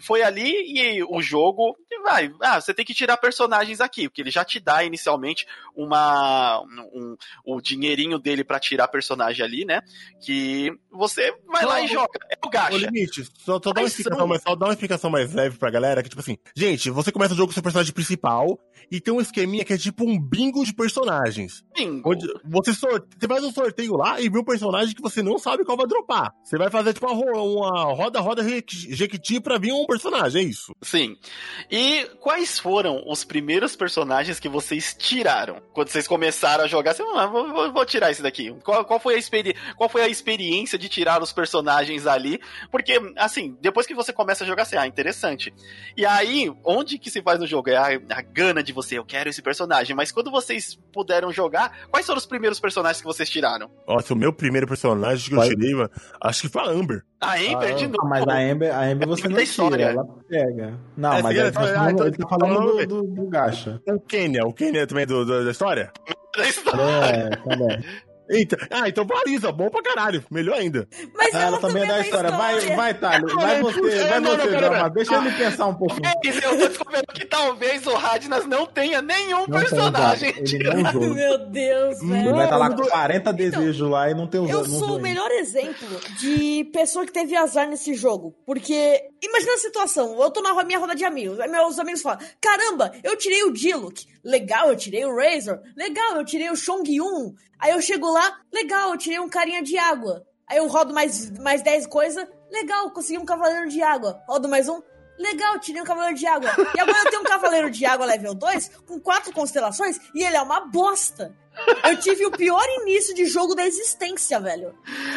foi ali e o jogo vai. Ah, você tem que tirar personagens aqui, porque ele já te dá inicialmente uma um, o dinheirinho dele pra tirar personagem ali, né? Que você vai lá e Não, joga. É o gacha. Limite, só, só dá uma explicação, só dá uma explicação mais leve pra galera, que tipo assim, gente, você começa o jogo com seu personagem principal e tem um esqueminha que é tipo um bingo de personagens. Bingo. Onde você, sor- você faz um sorteio lá e vê um personagem que você não sabe qual vai dropar. Você vai fazer tipo uma, ro- uma roda-roda jequi- jequiti pra vir um personagem, é isso. Sim. E quais foram os primeiros personagens que vocês tiraram? Quando vocês começaram a jogar, você ah, vou, vou- vou tirar esse daqui. Qual, qual foi a experi qual foi a experiência de tirar os personagens ali? Porque, assim, depois que você começa a jogar, você, ah, interessante. E aí, onde que se faz no jogo? É a, a gana de você, eu quero esse personagem. Mas quando vocês puderam jogar, quais foram os primeiros personagens que vocês tiraram? Nossa, o meu primeiro personagem que eu tirei, mano, acho que foi a Amber. A Amber, Ah, de ah, novo. Mas a Amber, a Amber você muita não história. tira, ela pega. Não, É, mas sim, ele tá ah, falando, então- ele tá falando então- do, do, do gacha. O Kenya, o Kenya também do, do- da história? É, também. Eita, ah, então valoriza, bom pra caralho, melhor ainda. Mas Ah, ela também é da história. Vai, vai, Thales. Vai você, vai Não, não, você, pera, Dama. pera. Deixa ele pensar um pouquinho. Mas eu tô descobrindo que talvez o Radnas não tenha nenhum Não tem personagem. Ele não usou. Meu Deus, Ele velho. vai estar lá Não, com 40 desejos lá e não tem usado. Eu não sou o ainda. melhor exemplo de pessoa que teve azar nesse jogo. Porque, imagina a situação, eu tô na minha roda de amigos, aí meus amigos falam, caramba, eu tirei o Diluc, legal, eu tirei o Razor, legal, eu tirei o Chong-Yun, aí eu chego lá, legal, eu tirei um carinha de água, aí eu rodo mais, mais 10 coisas, legal, consegui um cavaleiro de água, rodo mais um, legal, tirei um cavaleiro de água, e agora eu tenho um cavaleiro de água level 2, com quatro constelações, e ele é uma bosta. Eu tive o pior início de jogo da existência, velho.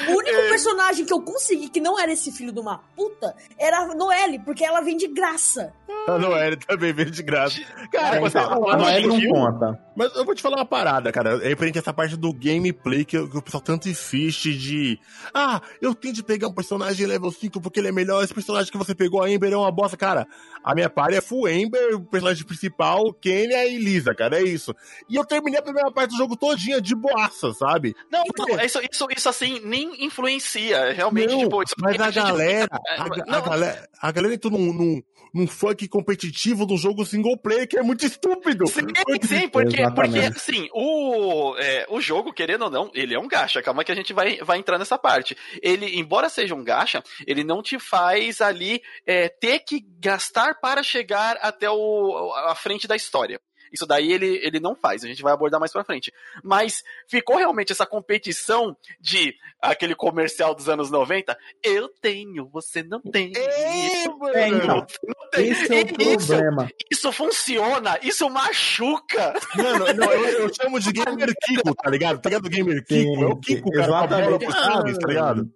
O único É. personagem que eu consegui que não era esse filho de uma puta era a Noelle, porque ela vem de graça. A Noelle também veio de graça. Cara, É, mas, então, A Noelle não conta. mas eu vou te falar uma parada, cara. É referente a essa parte do gameplay que, que o pessoal tanto insiste de. Ah, eu tenho de pegar um personagem level 5 porque ele é melhor. Esse personagem que você pegou, a Ember, é uma bosta. Cara, a minha party é full Ember, o personagem principal, Kenya e Lisa, cara. É isso. E eu terminei a primeira parte do jogo todinha de boaça, sabe? Não, não, isso, isso, isso assim nem influencia. Realmente, Não, tipo, isso mas a galera, a, É, a galera, a galera entrou num, num, num funk competitivo do jogo single player que é muito estúpido. Sim, sim, porque, porque assim, o, é, o jogo, querendo ou não, ele é um gacha. Calma que a gente vai, vai entrar nessa parte. Ele, embora seja um gacha, ele não te faz ali é, ter que gastar para chegar até o, a frente da história. Isso daí ele, ele não faz, a gente vai abordar mais pra frente. Mas ficou realmente essa competição de aquele comercial dos anos 90. Eu tenho, você não tem. É, É, então. Não tem. Esse é o Isso, problema. isso funciona, isso machuca. Mano, não, eu, eu chamo de Gamer Kiko, tá ligado? Tá ligado? Gamer Kiko. é o Kiko, cara, com a bola exatamente. tá ligado?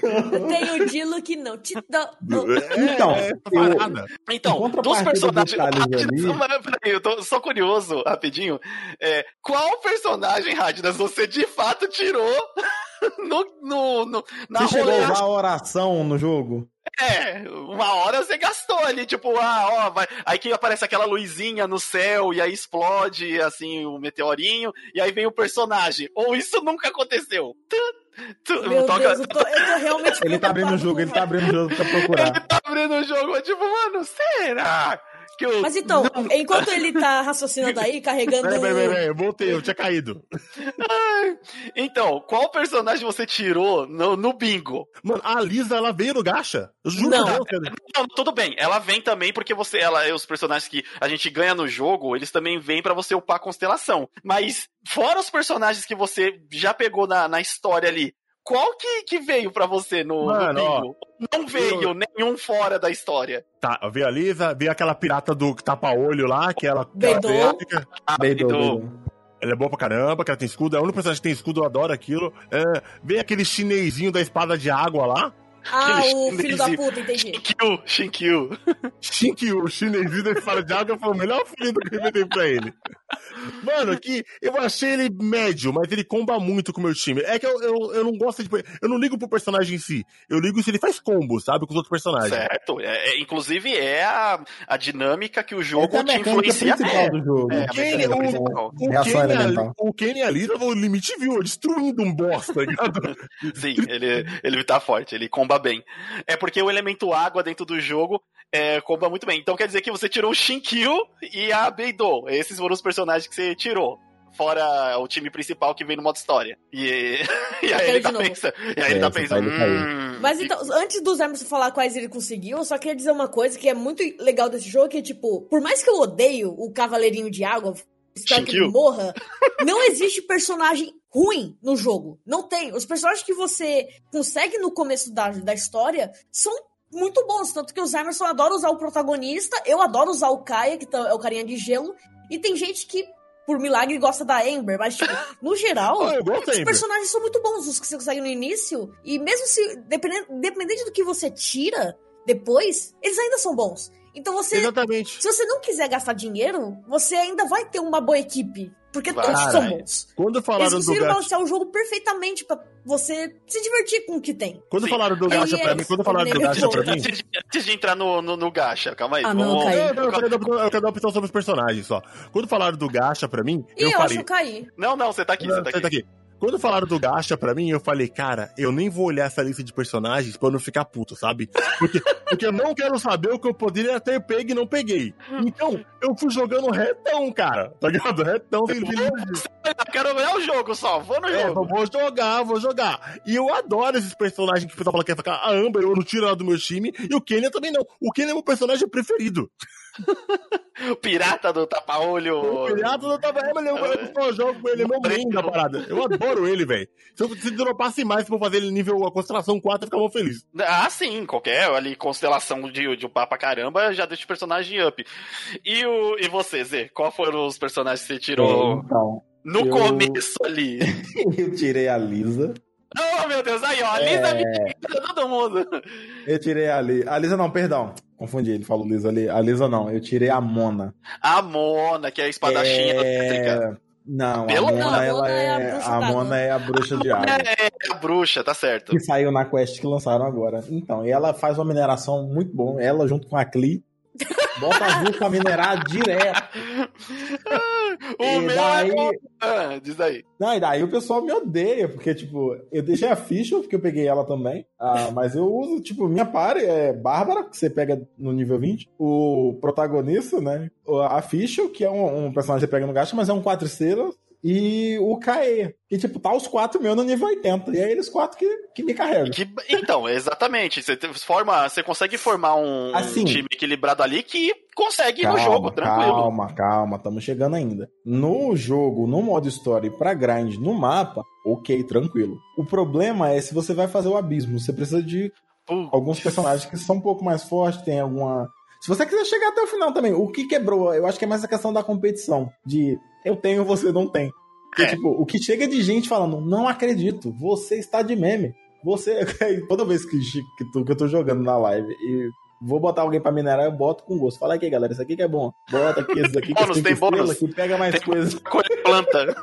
Tem o Dilo que não te dá. Então, é, eu-. Então, dos personagens. do Peraí, eu tô só curioso, rapidinho. É, qual personagem, Radnas, você de fato tirou no, no, no- na Você chegou a oração no jogo? É, uma hora você gastou ali, tipo, ah, ó, vai. Aí que aparece aquela luzinha no céu e aí explode, assim, o meteorinho, e aí vem o personagem. Ou isso nunca aconteceu. Tu, tu, Meu toca- Deus, eu tô, eu tô realmente. Ele tá abrindo o jogo, ele tá abrindo o jogo pra Ele procurar. tá abrindo o jogo, tipo, mano, será? Que eu... Mas então, enquanto ele tá raciocinando aí, carregando. Peraí, peraí, peraí, eu voltei, eu tinha caído. Então, qual personagem você tirou no, no bingo? Mano, a Lisa, ela veio no gacha. Eu juro Não. Deus, cara. Não, tudo bem. Ela vem também porque você, ela, os personagens que a gente ganha no jogo, eles também vêm pra você upar a constelação. Mas fora os personagens que você já pegou na, na história ali, qual que, que veio pra você no, no Mano, ó, bingo? Não veio nenhum fora da história. Tá, veio a Lisa, veio aquela pirata do tapa-olho lá, que ela. Beidou. ela beidou. Ela é boa pra caramba, que ela tem escudo. É o único personagem que tem escudo, eu adoro aquilo. É, veio aquele chinesinho da espada de água lá. Ah, o filho da puta, entendi. Shinkyu, Shinkyu. Shinkyu, o chinesinho da de água, foi o melhor filho que eu inventei pra ele. Mano, que eu achei ele médio, mas ele comba muito com o meu time. É que eu, eu, eu não gosto de. Eu não ligo pro personagem em si. Eu ligo se ele faz combo, sabe? Com os outros personagens. Certo. É, é, inclusive, é a, a dinâmica que o jogo é a te influencia. É, do jogo. é, o-. O Kenny, ali, o tava no limite viu, destruindo um boss, tá ligado? Sim, ele, ele tá forte, ele comba bem. É porque o elemento água dentro do jogo é, comba muito bem. Então quer dizer que você tirou o Shinkyu e a Beidou. Esses foram os personagens que você tirou. Fora o time principal que vem no modo história. E, e aí ele tá novo. pensando. E aí É, ele tá pensando. Hum, Mas então, antes do Emerson falar quais ele conseguiu, eu só queria dizer uma coisa que é muito legal desse jogo, que tipo, por mais que eu odeio o Cavaleirinho de Água, espero que ele morra, não existe personagem ruim no jogo. Não tem. Os personagens que você consegue no começo da, da história são muito bons, tanto que o Emerson adora usar o protagonista, eu adoro usar o Kaia, que tá- é o carinha de gelo, e tem gente que, por milagre, gosta da Ember, mas, tipo, no geral, Ah, os personagens são muito bons, os que você consegue no início. E mesmo se. Dependendo, dependente do que você tira depois, eles ainda são bons. Então você. Exatamente. Se você não quiser gastar dinheiro, você ainda vai ter uma boa equipe. Porque Vai. todos são bons. Quando Eles falaram do conseguiram gacha, balancear o jogo perfeitamente pra você se divertir com o que tem. quando Sim. falaram do gacha pra é mim, quando falaram do gacha pra mim, Antes de, entrar no, no, no gacha, calma aí. Ah, não, vamos- Caio. Não, não, eu quero dar eu quero dar opinião sobre os personagens só. Quando falaram do gacha pra mim, E eu eu, falei. acho cair. Não, não, você tá aqui, você tá Senta aqui. aqui. Quando falaram do gacha pra mim, eu falei, cara, eu nem vou olhar essa lista de personagens pra eu não ficar puto, sabe? Porque, porque eu não quero saber o que eu poderia ter pego e não peguei. Então, eu fui jogando retão, cara. Tá ligado? Retão, sem quero ver o jogo só, vou no É, jogo. eu vou jogar, vou jogar. E eu adoro esses personagens que o pessoal fala que é ficar a Amber, eu não tiro ela do meu time, e o Kenya também não. O Kenya é meu personagem preferido. O pirata do tapa-olho. O Pirata não tava é, mas eu, eu só jogo com ele, é meu main da parada. Eu adoro ele, velho. Se eu se dropasse mais pra eu fazer ele nível a constelação 4, eu ficava feliz. Ah, sim, qualquer ali constelação de, de upar pra caramba já deixa o personagem up. E, o, e você, Zé? Qual foram os personagens que você tirou Então, no eu- começo ali? eu tirei a Lisa. Oh, meu Deus, aí, ó, a Lisa É. me todo mundo. Eu tirei a Lisa. A Lisa não, perdão. Confundi, ele falou Lisa ali. A Lisa não, eu tirei a Mona. A Mona, que é a espadachinha. É... Não, Pelo- a Mona, Não, a ela Mona é a é. bruxa A. Mona é a bruxa de água. É a bruxa, tá certo. Que saiu na quest que lançaram agora. Então, e ela faz uma mineração muito boa. Ela junto com a Cli. Bota duas pra minerar direto. O E meu daí- é... Ah, diz aí. Não, e daí o pessoal me odeia, porque, tipo, eu deixei a ficha, porque eu peguei ela também. Ah, mas eu uso, tipo, minha pare é Bárbara, que você pega no nível 20. O protagonista, né? A ficha, que é um, um personagem que você pega no gasto, mas é um 4 estrelas. E o Kae, que, tipo, tá os quatro meus no nível 80. E é eles quatro que, que me carregam. Que- então, exatamente. Você forma, você consegue formar um, Assim. time equilibrado ali que consegue ir no jogo, tranquilo. Calma, calma, estamos chegando ainda. No jogo, no modo story pra grind no mapa, ok, tranquilo. O problema é se você vai fazer o abismo, você precisa de alguns personagens que são um pouco mais fortes, tem alguma. Se você quiser chegar até o final também, o que quebrou, eu acho que é mais a questão da competição. De eu tenho, você não tem. Porque, É. tipo, o que chega de gente falando, não acredito, você está de meme. Você, toda vez que, que, tu, que eu tô jogando na live e vou botar alguém pra minerar, eu boto com gosto. Fala aqui, galera, isso aqui que é bom. Bota aqui, esses aqui que Bônus, tem bônus. aqui, pega mais Tem coisas. Colhe planta.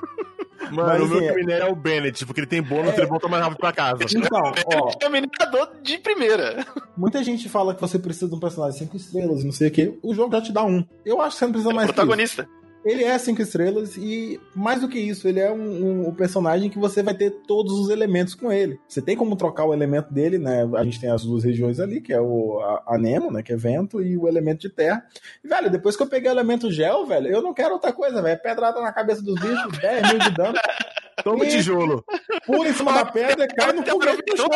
Mano, Mas, o meu assim, é- minério é o Bennett, porque ele tem bônus, É. ele volta mais rápido pra casa. Então, ó, É minerador de primeira. muita gente fala que você precisa de um personagem 5 estrelas não sei o que. O jogo já te dá um. Eu acho que você não precisa mais que isso. protagonista. Ele é cinco estrelas e, mais do que isso, ele é um, um- personagem que você vai ter todos os elementos com ele. Você tem como trocar o elemento dele, né? A gente tem as duas regiões ali, que é o a Nemo, né? Que é vento, e o elemento de terra. E, velho, depois que eu peguei o elemento gel, velho, eu não quero outra coisa, velho. É pedrada na cabeça dos bichos, 10 mil de dano, Toma E- tijolo. pula em cima da pedra e cai no foguete no chão.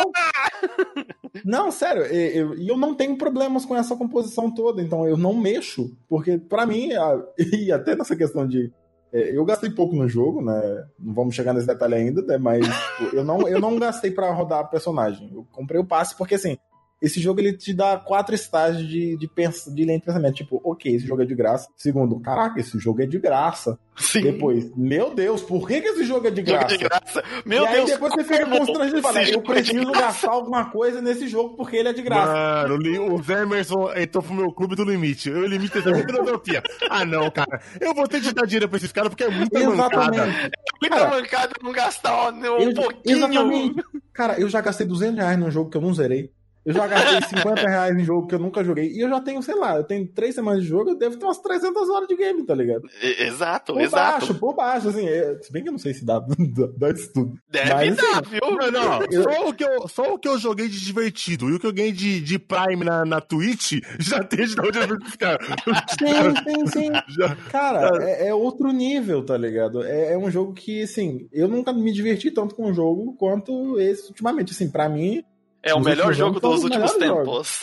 Não, sério, e eu, eu não tenho problemas com essa composição toda, então eu não mexo, porque pra mim, a- e até nessa questão de. é, eu gastei pouco no jogo, né? Não vamos chegar nesse detalhe ainda, né? Mas tipo, eu não, eu não gastei pra rodar personagem. Eu comprei o passe porque assim. Esse jogo ele te dá quatro estágios de, de, pens- de linha de pensamento. Tipo, ok, esse jogo é de graça. Segundo, caraca, esse jogo é de graça. Sim. Depois, meu Deus, por que, que esse jogo é de Jogo graça? de graça. Meu e aí Deus. depois você fica como constrangido e fala, eu jogo é preciso gastar alguma coisa nesse jogo porque ele é de graça. Mano, o Zé Emerson entrou pro meu clube do limite. Eu limite essa filosofia. Ah, não, cara. Eu vou ter que dar dinheiro pra esses caras porque é muita mancada. Exatamente. Muita Cara, mancada não gastar um Eu- pouquinho. exatamente. Cara, eu já gastei 200 reais num jogo que eu não zerei. Eu já gastei 50 reais em jogo que eu nunca joguei. E eu já tenho, sei lá, eu tenho três semanas de jogo, eu devo ter umas 300 horas de game, tá ligado? Exato, Por exato. baixo, por baixo, assim. é- se bem que eu não sei se dá, dá, isso tudo. Deve Mas, dar, assim, viu? Não, não, Eu- só o, que eu, só o que eu joguei de divertido e o que eu ganhei de, de Prime na, na Twitch já tem de onde eu caras. Sim, sim, sim. Já- Cara, é, é outro nível, tá ligado? É, é um jogo que, assim, eu nunca me diverti tanto com um jogo quanto esse ultimamente. Assim, pra mim, É o melhor jogo dos últimos tempos.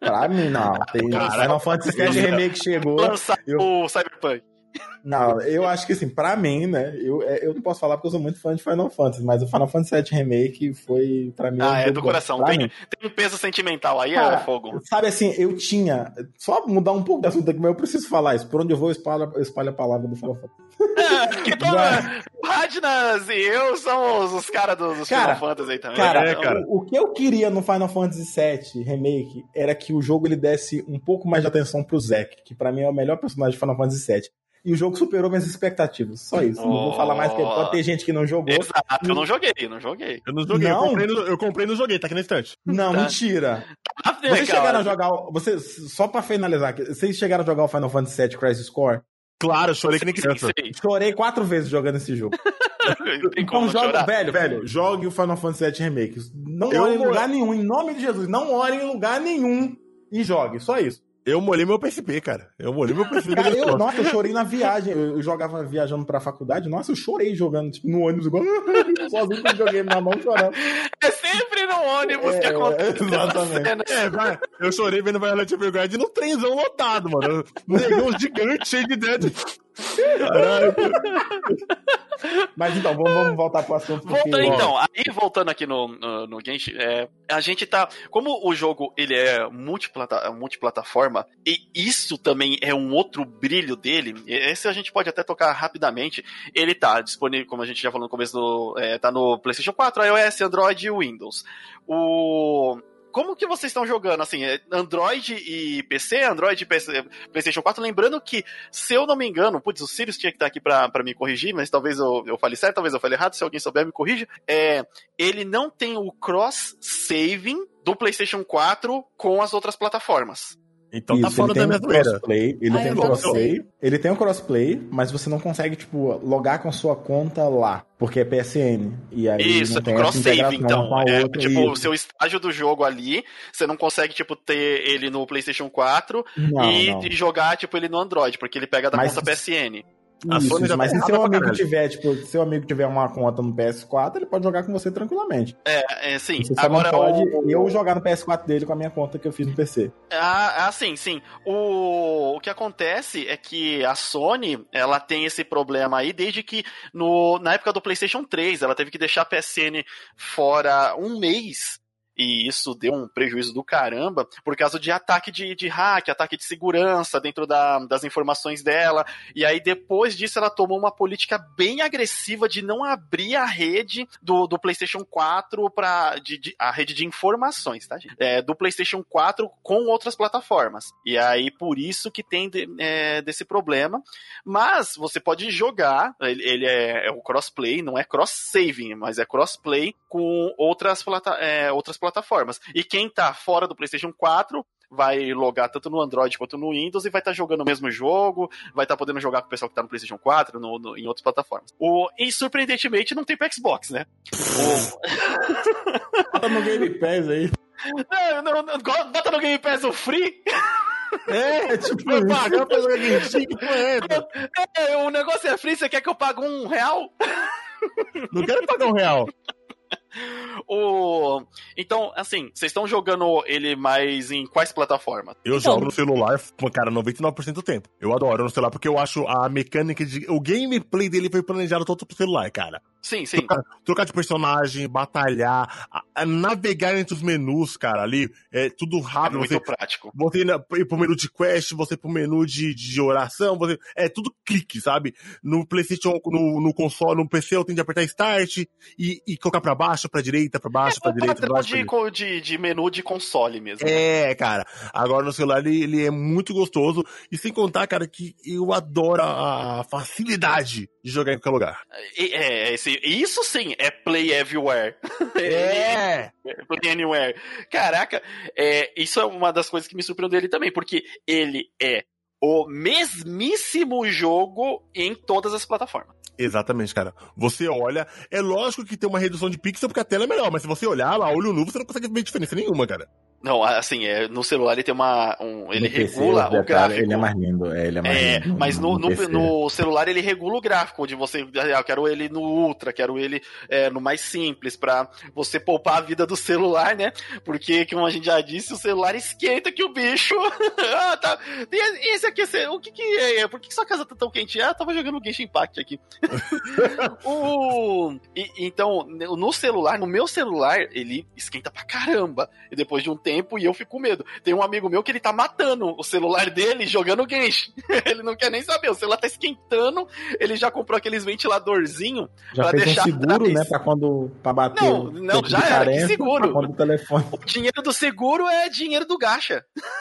pra mim não. Tem Cara, Final Fantasy VII Remake chegou. Lançar Eu- o Cyberpunk. Não, eu acho que assim, pra mim, né? Eu, é, eu não posso falar porque eu sou muito fã de Final Fantasy, mas o Final Fantasy VII Remake foi, pra mim. um Ah, é jogo do coração. Tem, mim. tem um peso sentimental aí, Cara, é fogo. Sabe assim, eu tinha. Só mudar um pouco de assunto aqui, mas eu preciso falar isso. Por onde eu vou, eu espalho, eu espalho a palavra do Final Fantasy. que toda... O Radnas e eu somos os caras dos, dos Cara, Final Fantasy aí também. Cara, É, cara. O, o que eu queria no Final Fantasy VII Remake era que o jogo ele desse um pouco mais de atenção pro Zack, que pra mim é o melhor personagem de Final Fantasy VII. E o jogo superou minhas expectativas. Só isso. Não vou falar mais porque pode ter gente que não jogou. Exato, eu não joguei, eu não joguei. Eu não joguei, Não? Eu, comprei no, eu comprei e não joguei, tá aqui na estante. Não, Tá. mentira. Ah, Vocês cara, chegaram a jogar. o- Vocês, só pra finalizar aqui, vocês chegaram a jogar o Final Fantasy VII Crisis Score? Claro, eu chorei que nem criança. Chorei quatro vezes jogando esse jogo. Então joga, chorar. velho, velho, jogue o Final Fantasy VII Remake. Não Eu ore em vou- lugar nenhum, em nome de Jesus. Não ore em lugar nenhum e jogue. Só isso. Eu molhei meu PSP, cara. Eu molhei meu PSP. Cara, eu, nossa, eu chorei na viagem. Eu, eu jogava viajando pra faculdade. Nossa, eu chorei jogando tipo, no ônibus, igual sozinho com o videogame na mão chorando. É sempre no ônibus que É, acontece exatamente. É, vai. Eu chorei vendo Violet Evergarden no trenzão lotado, mano. Negão gigante, cheio de dedo. Caralho. Mas então, vamos, vamos voltar pro assunto. Porque, Voltando então, aí voltando aqui no, no, no Genshin, é, a gente tá. Como o jogo ele é multiplata, multiplataforma, e isso também é um outro brilho dele, esse a gente pode até tocar rapidamente. Ele tá disponível, como a gente já falou no começo do. É, tá no PlayStation 4, iOS, Android e Windows. O. Como que vocês estão jogando? Assim, é Android e PC, Android e PC, PlayStation 4. Lembrando que, se eu não me engano, putz, o Sirius tinha que estar aqui pra, pra me corrigir, mas talvez eu, eu fale certo, talvez eu fale errado. Se alguém souber, me corrija. É, ele não tem o cross-saving do PlayStation 4 com as outras plataformas. Então tá Isso, fora ele da tem minha um crossplay, ele Ah, tem um não crossplay, ele tem um crossplay, mas você não consegue, tipo, logar com sua conta lá, porque é PSN. E aí Isso, não é tem cross-save, integração então. com a É, outra. tipo, o seu estágio do jogo ali, você não consegue, tipo, ter ele no PlayStation 4 Não, e, não. jogar, tipo, ele no Android, porque ele pega da Mas- conta PSN. Isso, já mas tá se seu amigo tiver, tipo, se seu amigo tiver uma conta no PS4, ele pode jogar com você tranquilamente. É, é sim. Você só Agora, não pode o... eu jogar no PS4 dele com a minha conta que eu fiz no PC. Ah, ah, sim, sim. O, o que acontece é que a Sony, ela tem esse problema aí desde que no, na época do PlayStation 3, ela teve que deixar a PSN fora um mês. E isso deu um prejuízo do caramba por causa de ataque de, de hack, ataque de segurança dentro da, das informações dela. E aí, depois disso, ela tomou uma política bem agressiva de não abrir a rede do, do PlayStation 4 para a rede de informações, tá, gente? É, do PlayStation 4 com outras plataformas. E aí, por isso que tem de, é, desse problema. Mas você pode jogar, ele, ele é, é o crossplay, não é cross-saving, mas é crossplay com outras, plata é, outras plataformas. E quem tá fora do PlayStation 4 vai logar tanto no Android quanto no Windows e vai estar tá jogando o mesmo jogo, vai estar tá podendo jogar com o pessoal que tá no PlayStation 4, no, no, em outras plataformas. O, e surpreendentemente não tem pro Xbox, né? Bota no Game Pass aí. Não, não, não, bota no Game Pass o Free. É, tipo, pagar pra jogar que é, é, o negócio é free, você quer que eu pague um real? Não quero pagar um real. o... Então, assim, vocês estão jogando ele mais em quais plataformas? Eu então, jogo no celular, cara, 99% do tempo. Eu adoro no celular porque eu acho a mecânica de. O gameplay dele foi planejado todo pro celular, cara. Sim, sim. Trocar, trocar de personagem, batalhar, a, a navegar entre os menus, cara, ali, é tudo rápido. É muito você, prático. Você ir pro menu de quest, você pro menu de, de oração, você, é tudo clique, sabe? No PlayStation, no, no console, no PC, eu tenho de apertar Start e, e colocar pra baixo, pra direita, pra baixo, é, pra direita. Pra baixo, de, pra de, de menu de console mesmo. É, cara. Agora no celular ele, ele é muito gostoso. E sem contar, cara, que eu adoro a facilidade de jogar em qualquer lugar. É, é esse, isso sim é play everywhere. É! play anywhere. Caraca, é, isso é uma das coisas que me surpreendeu dele também, porque ele é o mesmíssimo jogo em todas as plataformas. Exatamente, cara. Você olha, é lógico que tem uma redução de pixel porque a tela é melhor, mas se você olhar lá, olho nu, você não consegue ver diferença nenhuma, cara. Não, assim, é, no celular ele tem uma. Um, ele regula o gráfico. Ele é mais lindo, é, ele é mais é, lindo. Mas no, no, no, no, celular ele regula o gráfico, de você. Ah, eu quero ele no Ultra, quero ele é, no mais simples, pra você poupar a vida do celular, né? Porque, como a gente já disse, o celular esquenta que o bicho. ah, tá. E esse aqui, o que que é? Por que sua casa tá tão quente? Ah, tava jogando Genshin Impact aqui. o, e, então, no celular, no meu celular, ele esquenta pra caramba. E depois de um tempo e eu fico com medo. Tem um amigo meu que ele tá matando o celular dele jogando Genshin. ele não quer nem saber, o celular tá esquentando, ele já comprou aqueles ventiladorzinho já pra fez deixar um seguro, atrás. né, pra quando pra bater Não, não, já era, que seguro. O, telefone. o dinheiro do seguro é dinheiro do gacha.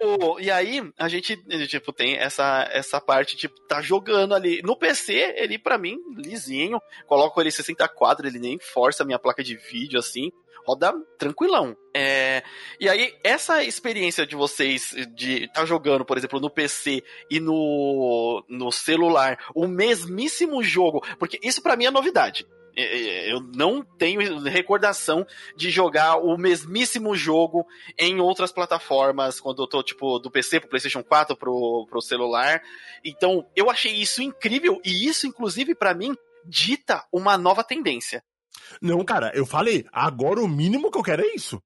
o, e aí, a gente, tipo, tem essa, essa parte, tipo, tá jogando ali. No PC, ele, para mim, lisinho. Coloco ele 60 quadros, ele nem força a minha placa de vídeo, assim. Roda tranquilão. É, e aí, essa experiência de vocês de estar tá jogando, por exemplo, no PC e no, no celular, o mesmíssimo jogo, porque isso para mim é novidade. É, é, eu não tenho recordação de jogar o mesmíssimo jogo em outras plataformas, quando eu tô, tipo, do PC pro PlayStation 4 pro, pro celular. Então, eu achei isso incrível, e isso, inclusive, para mim, dita uma nova tendência. Não, cara, eu falei, agora o mínimo que eu quero é isso.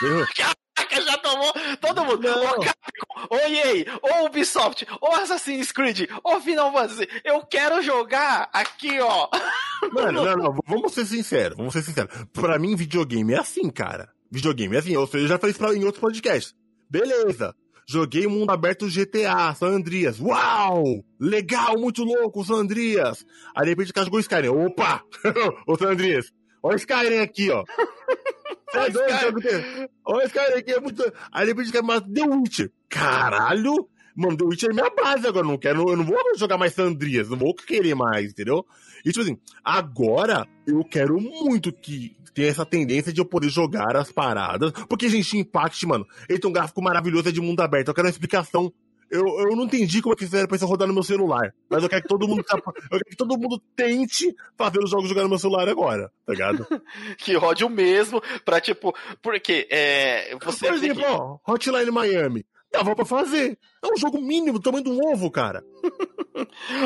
Caraca, já tomou todo mundo. Não. Ô Capcom, ô EA, ô Ubisoft, ô Assassin's Creed, ô Final Fantasy, eu quero jogar aqui, ó. Mano, não, não, vamos ser sinceros, vamos ser sinceros. Pra mim, videogame é assim, cara. Videogame é assim, eu já falei isso em outros podcasts. Beleza, joguei o mundo aberto GTA, San Andreas. Uau! Legal, muito louco, San Andreas. Aí de repente o cara jogou Skyrim. Opa! Ô San Andreas, olha o Skyrim aqui, ó. Você é doido, Olha esse cara aqui, é muito. Aí depois quer mais The Witcher. Caralho! Mano, The Witcher é minha base agora. Não quero, eu não vou jogar mais Sandrias, não vou querer mais, entendeu? E tipo assim, agora eu quero muito que tenha essa tendência de eu poder jogar as paradas. Porque, gente, Impact, mano, ele tem um gráfico maravilhoso, é de mundo aberto. Eu quero uma explicação eu, eu não entendi como é que fizeram pra isso rodar no meu celular. Mas eu quero que todo mundo, eu quero que todo mundo tente fazer os jogos jogar no meu celular agora, tá ligado? que rode o mesmo pra, tipo, porque é. Você Por exemplo, que... ó, Hotline Miami. Dava pra fazer. É um jogo mínimo, tamanho de um ovo, cara.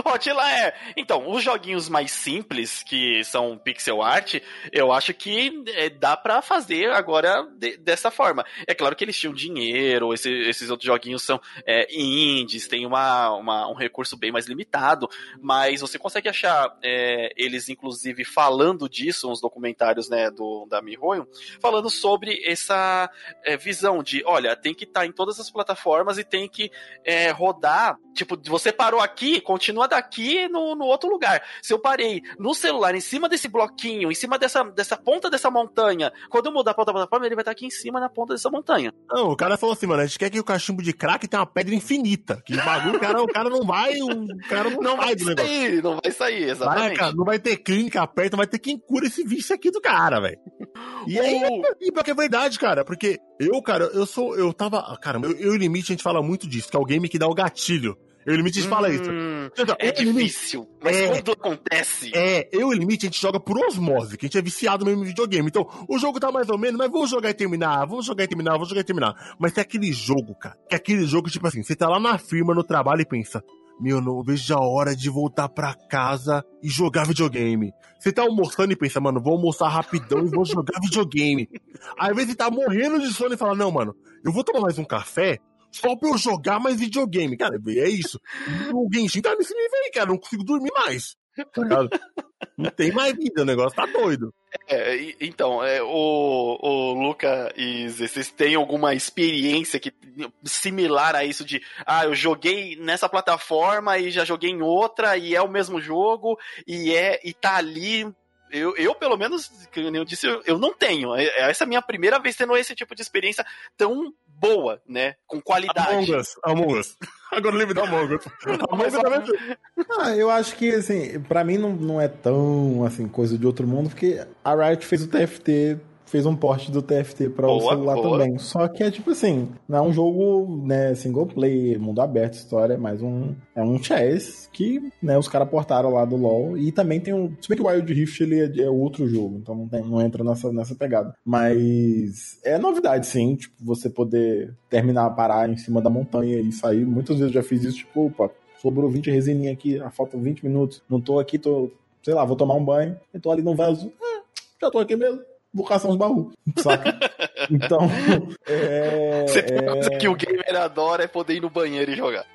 Hotline. Então, os joguinhos mais simples, que são pixel art, eu acho que é, dá para fazer agora de, dessa forma. É claro que eles tinham dinheiro, esse, esses outros joguinhos são é, indies, tem uma, uma, um recurso bem mais limitado, mas você consegue achar é, eles, inclusive, falando disso, uns documentários né, do, da MiHoYo, falando sobre essa é, visão de, olha, tem que estar tá em todas as plataformas e tem que é, rodar, tipo, você parou aqui, continua daqui no, no outro lugar. Se eu parei no celular, em cima desse bloquinho, em cima dessa, dessa ponta dessa montanha, quando eu mudar pra outra plataforma, ele vai estar aqui em cima na ponta dessa montanha. Não, o cara falou assim, mano, a gente quer que o cachimbo de crack tenha uma pedra infinita. Que bagulho, o cara, o cara não vai, o cara não, não vai sair, não vai sair, exatamente. Vai, cara, não vai ter clínica perto, vai ter quem cura esse vício aqui do cara, velho. E aí, e pior que é verdade, cara, porque eu, cara, eu sou, eu tava, cara, eu, eu e o Limite, a gente fala muito disso, que é o game que dá o gatilho. Eu e Limite hum, fala isso. Então, é difícil, mas é, quando acontece. É, eu e o Limite a gente joga por osmose, que a gente é viciado mesmo em videogame. Então, o jogo tá mais ou menos, mas vamos jogar e terminar, vamos jogar e terminar, vamos jogar e terminar. Mas é aquele jogo, cara, é aquele jogo, tipo assim, você tá lá na firma, no trabalho e pensa, meu, não vejo a hora de voltar pra casa e jogar videogame. Você tá almoçando e pensa, mano, vou almoçar rapidão e vou jogar videogame. Aí, às vezes, você tá morrendo de sono e fala, não, mano, eu vou tomar mais um café só pra eu jogar mais videogame. Cara, é isso. O Genshin tá nesse nível aí, cara. Não consigo dormir mais. Não tem mais vida, o negócio tá doido. É, então, é, o, o Luca e vocês têm alguma experiência que, similar a isso de ah, eu joguei nessa plataforma e já joguei em outra e é o mesmo jogo e é e tá ali eu, eu, pelo menos, como eu disse, eu, eu não tenho. É, essa é a minha primeira vez tendo esse tipo de experiência tão boa, né? Com qualidade. Among Us, Among Us. Agora livre da Among Us. Among Us também... ah, eu acho que, assim, pra mim não, não é tão, assim, coisa de outro mundo, porque a Riot fez o TFT fez um porte do TFT para o celular boa. também. Só que é tipo assim, não é um jogo, né, single player, mundo aberto, história, é mais um é um chess que, né, os caras portaram lá do LoL e também tem um, se bem que o Wild Rift ele é, é outro jogo, então não, tem, não entra nessa, nessa pegada. Mas é novidade sim, tipo, você poder terminar, parar em cima da montanha e sair. Muitas vezes eu já fiz isso, tipo, opa, sobrou 20 resininha aqui, faltam 20 minutos, não tô aqui, tô, sei lá, vou tomar um banho, eu tô ali no vaso, ah, já tô aqui mesmo vou caçar uns baús, saca? Então. É, Você tem uma coisa que o gamer adora é poder ir no banheiro e jogar.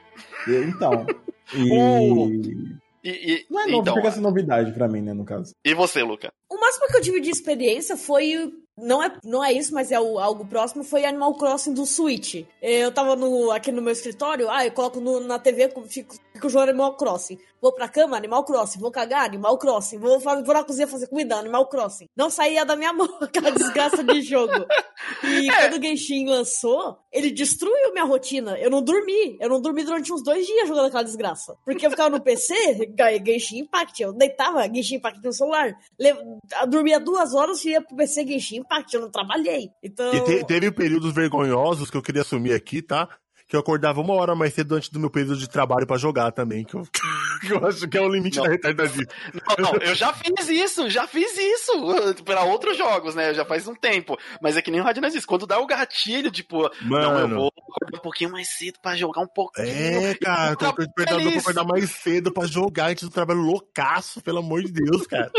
Então. E. Uh, e, e não é novo, então, porque essa novidade pra mim, né, no caso. E você, Luca? O máximo que eu tive de experiência foi não é, não é isso, mas é o, algo próximo, foi Animal Crossing do Switch. Eu tava no, aqui no meu escritório, ah, eu coloco no, na TV, fico, fico jogando Animal Crossing. Vou pra cama, Animal Crossing. Vou cagar, Animal Crossing. Vou, vou na cozinha fazer comida, Animal Crossing. Não saía da minha mão aquela desgraça de jogo. E é. quando o Genshin lançou, ele destruiu minha rotina. Eu não dormi. Eu não dormi durante uns dois dias jogando aquela desgraça. Porque eu ficava no PC, Genshin Impact. Eu deitava Genshin Impact no celular. dormia duas horas e ia pro PC Genshin Impact. Eu não trabalhei. Então... E te, teve períodos vergonhosos que eu queria assumir aqui, tá? que eu acordava uma hora mais cedo antes do meu período de trabalho para jogar também, que eu, que eu, acho que é o limite não. da retardadinha. Não, não, eu já fiz isso, já fiz isso para outros jogos, né? Já faz um tempo. Mas é que nem o Radinaz disse, quando dá o gatilho, tipo, Mano. não, eu vou acordar um pouquinho mais cedo para jogar um pouquinho. É, cara, eu tô pra acordar mais cedo para jogar antes do trabalho loucaço, pelo amor de Deus, cara.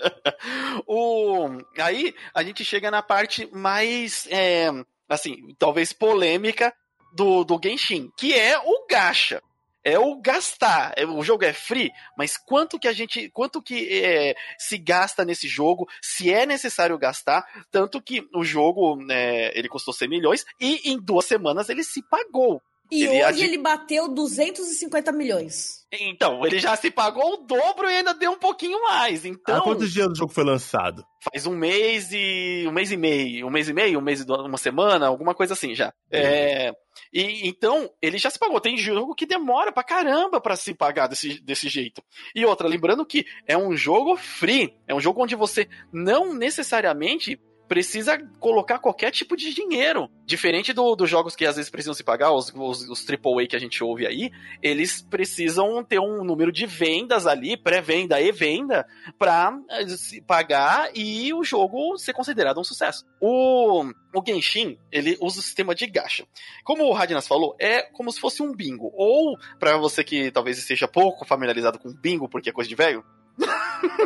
o... Aí a gente chega na parte mais. É, assim, talvez polêmica do, do Genshin, que é o gacha. É o gastar. É, o jogo é free, mas quanto que a gente. Quanto que é, se gasta nesse jogo? Se é necessário gastar. Tanto que o jogo né, ele custou 100 milhões e em duas semanas ele se pagou. E ele hoje ad... ele bateu 250 milhões. Então, ele já se pagou o dobro e ainda deu um pouquinho mais. Então. Há quantos dias o jogo foi lançado? Faz um mês e. um mês e meio. Um mês e meio, um mês e uma semana, alguma coisa assim já. É. é... E então, ele já se pagou. Tem jogo que demora pra caramba pra se pagar desse, desse jeito. E outra, lembrando que é um jogo free. É um jogo onde você não necessariamente precisa colocar qualquer tipo de dinheiro. Diferente do- dos jogos que às vezes precisam se pagar, os, os, os AAA que a gente ouve aí, eles precisam ter um número de vendas ali, pré-venda e venda, pra eh, se pagar e o jogo ser considerado um sucesso. O, o Genshin, ele usa o sistema de gacha. Como o Radinas falou, é como se fosse um bingo. Ou, pra você que talvez esteja pouco familiarizado com bingo, porque é coisa de velho,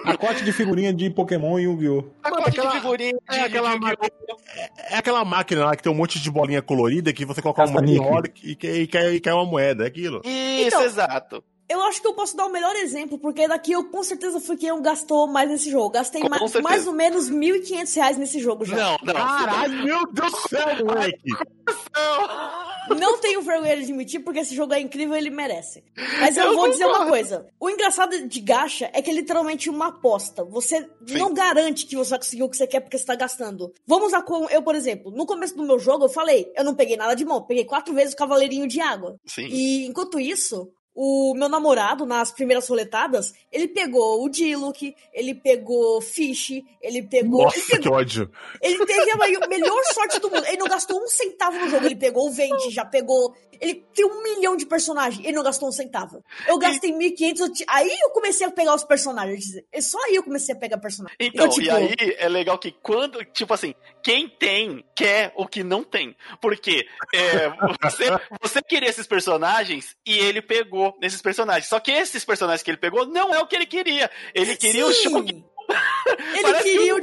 Pacote de figurinha de Pokémon e Yu-Gi-Oh! pacote aquela- de figurinha de, é aquela de- máquina- É aquela máquina lá que tem um monte de bolinha colorida que você coloca uma moeda e, cai- e, cai, e cai uma moeda, é aquilo. Isso, Então, exato. Eu acho que eu posso dar o melhor exemplo, porque daqui eu com certeza fui quem gastou mais nesse jogo. Gastei Com ma- certeza. mais ou menos 1.500 reais nesse jogo já. Não, não. Caralho, meu Deus do céu, moleque! não. Tenho vergonha de admitir, porque esse jogo é incrível e ele merece. Mas eu, Eu vou dizer uma coisa. O engraçado de gacha é que é literalmente uma aposta. Você Sim. não garante que você vai conseguir o que você quer porque você tá gastando. Vamos lá com eu, por exemplo. No começo do meu jogo, eu falei, eu não peguei nada de mão. Peguei quatro vezes o cavaleirinho de água. Sim. E enquanto isso, o meu namorado, nas primeiras roletadas, ele pegou o Diluc, ele pegou Fish, ele pegou. ele Nossa, que ódio. ele teve a melhor sorte do mundo. Ele não gastou um centavo no jogo. Ele pegou o Vente, já pegou. Ele tem um milhão de personagens. Ele não gastou um centavo. Eu gastei 1.500. eu ti- Aí eu comecei a pegar os personagens. É só aí eu comecei a pegar personagens. Então, tipo, e aí é legal que quando, tipo assim, quem tem quer o que não tem. Porque é, você, você queria esses personagens e ele pegou esses personagens. Só que esses personagens que ele pegou não é o que ele queria. Ele queria o sim, Shang. Ele Parece queria o.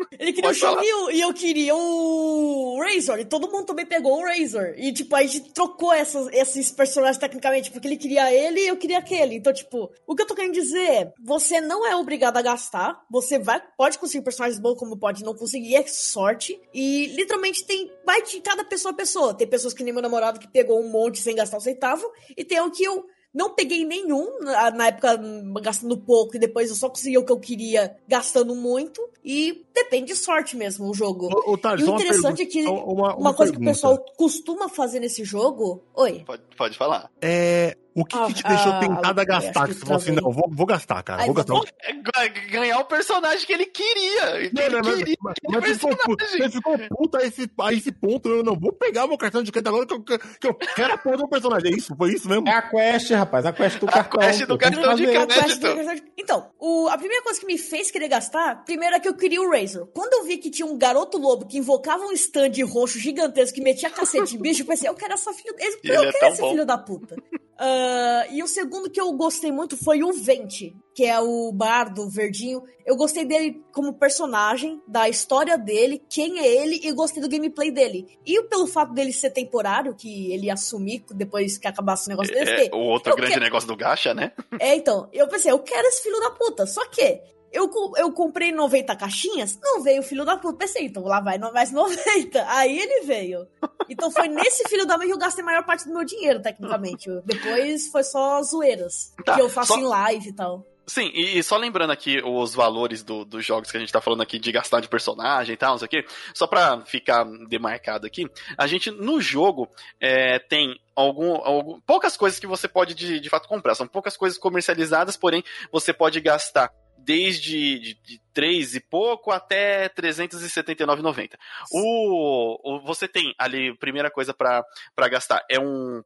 Ele queria Pode o Shang e eu queria o Razor. E todo mundo também pegou o Razor. E, tipo, a gente trocou essas, esses personagens tecnicamente, porque ele queria ele e eu queria aquele. Então, tipo, o que eu tô querendo dizer é: você não é obrigado a gastar. Você vai, pode conseguir personagens bons, como pode não conseguir, é sorte. E literalmente tem. Vai de cada pessoa a pessoa. Tem pessoas que nem meu namorado que pegou um monte sem gastar um centavo. E tem o que eu. Não peguei nenhum, na época gastando pouco, e depois eu só consegui o que eu queria gastando muito. E depende de sorte mesmo o jogo. Ô, Thales, E o interessante é que pergunta- uma, Uma, uma coisa que o pergunta. pessoal costuma fazer nesse jogo. Oi. Pode, pode falar. É. O que, que te Ah, deixou ah, tentada a gastar? que Que você falou assim, não, vou, vou gastar, cara. Ai, vou gastar. É ga- ganhar o personagem que ele queria. Não, Ele não, mas, queria. mas, mas você, ficou, você ficou puta a esse, a esse ponto. Eu não vou pegar meu cartão de crédito agora que eu, que eu quero a porra do personagem. É isso? Foi isso mesmo? É a quest, rapaz. A quest do A cartão. quest do que cartão de crédito. Que- Então, o- a primeira coisa que me fez querer gastar, primeiro é que eu queria o Razor. Quando eu vi que tinha um garoto lobo que invocava um stand roxo gigantesco que metia cacete em bicho, eu pensei, eu quero essa filha. Eu, Ele eu é quero tão esse bom. filho da puta. Ah, e o segundo que eu gostei muito foi o Vente, que é o bardo verdinho. Eu gostei dele como personagem, da história dele, quem é ele, e gostei do gameplay dele. E pelo fato dele ser temporário, que ele assumir depois que acabasse o negócio desse, É, o outro Eu grande quero- negócio do gacha, né? é, então, eu pensei, eu quero esse filho da puta. Só que eu, eu comprei 90 caixinhas, não veio o filho da puta. Pensei, então lá vai mais 90. Aí ele veio. Então foi nesse filho da mãe que eu gastei a maior parte do meu dinheiro, tecnicamente. Depois foi só zoeiras. Tá, que eu faço só- em live e tal. Sim, e, e só lembrando aqui os valores do- dos jogos que a gente tá falando aqui de gastar de personagem e tal, não sei o quê, só pra ficar demarcado aqui, a gente no jogo é, tem algum, algum- poucas coisas que você pode de, de fato comprar, são poucas coisas comercializadas, porém você pode gastar desde de, de 3 e pouco até 379,90. O, o você tem ali primeira coisa pra gastar é um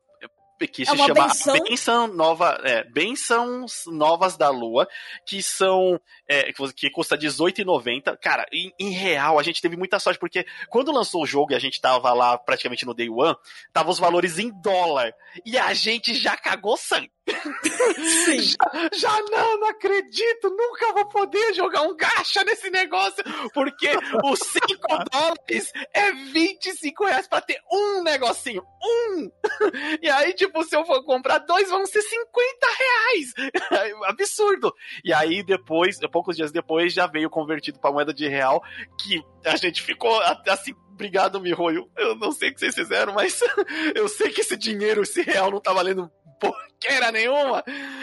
que É se chama benção? benção nova, é, bênçãos novas da lua, que são é, que- custa R$18,90. Cara, em, em real a gente teve muita sorte porque quando lançou o jogo e a gente tava lá praticamente no day one, tava os valores em dólar e a gente já cagou sangue. Sim. Já, já não, não acredito, nunca vou poder jogar um gacha nesse negócio, porque os 5 dólares é 25 reais pra ter um negocinho, um! E aí, tipo, se eu for comprar dois, vão ser 50 reais! Absurdo! E aí, depois, poucos dias depois, já veio convertido pra moeda de real, que a gente ficou assim. Obrigado, Mihoyo. Eu não sei o que vocês fizeram, mas eu sei que esse dinheiro, esse real, não tá valendo porqueira nenhuma.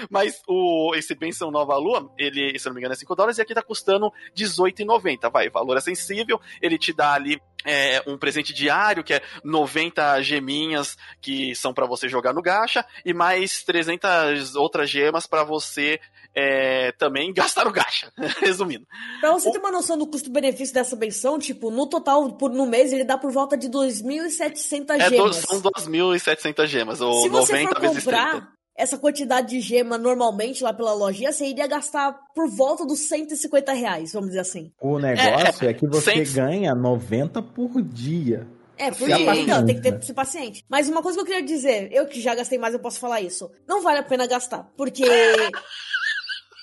Mas o, esse Benção Nova Lua, ele, se não me engano, é 5 dólares e aqui tá custando R$18,90. Vai, valor é sensível, ele te dá ali é, um presente diário, que é 90 geminhas que são para você jogar no gacha, e mais 300 outras gemas para você é, também gastar no gacha, resumindo. Pra você ter uma noção do custo-benefício dessa benção, tipo, no total, por, no mês, ele dá por volta de 2.700 É, do, gemas. são 2.700 gemas, ou Se você 90 for vezes 30. comprar essa quantidade de gema normalmente lá pela lojinha, você iria gastar por volta dos 150 reais, vamos dizer assim. O negócio é, que você Sem- ganha 90 por dia. É, por Sim. isso, então, tem que ter, ser paciente. Mas uma coisa que eu queria dizer, eu que já gastei mais, eu posso falar isso. Não vale a pena gastar, porque.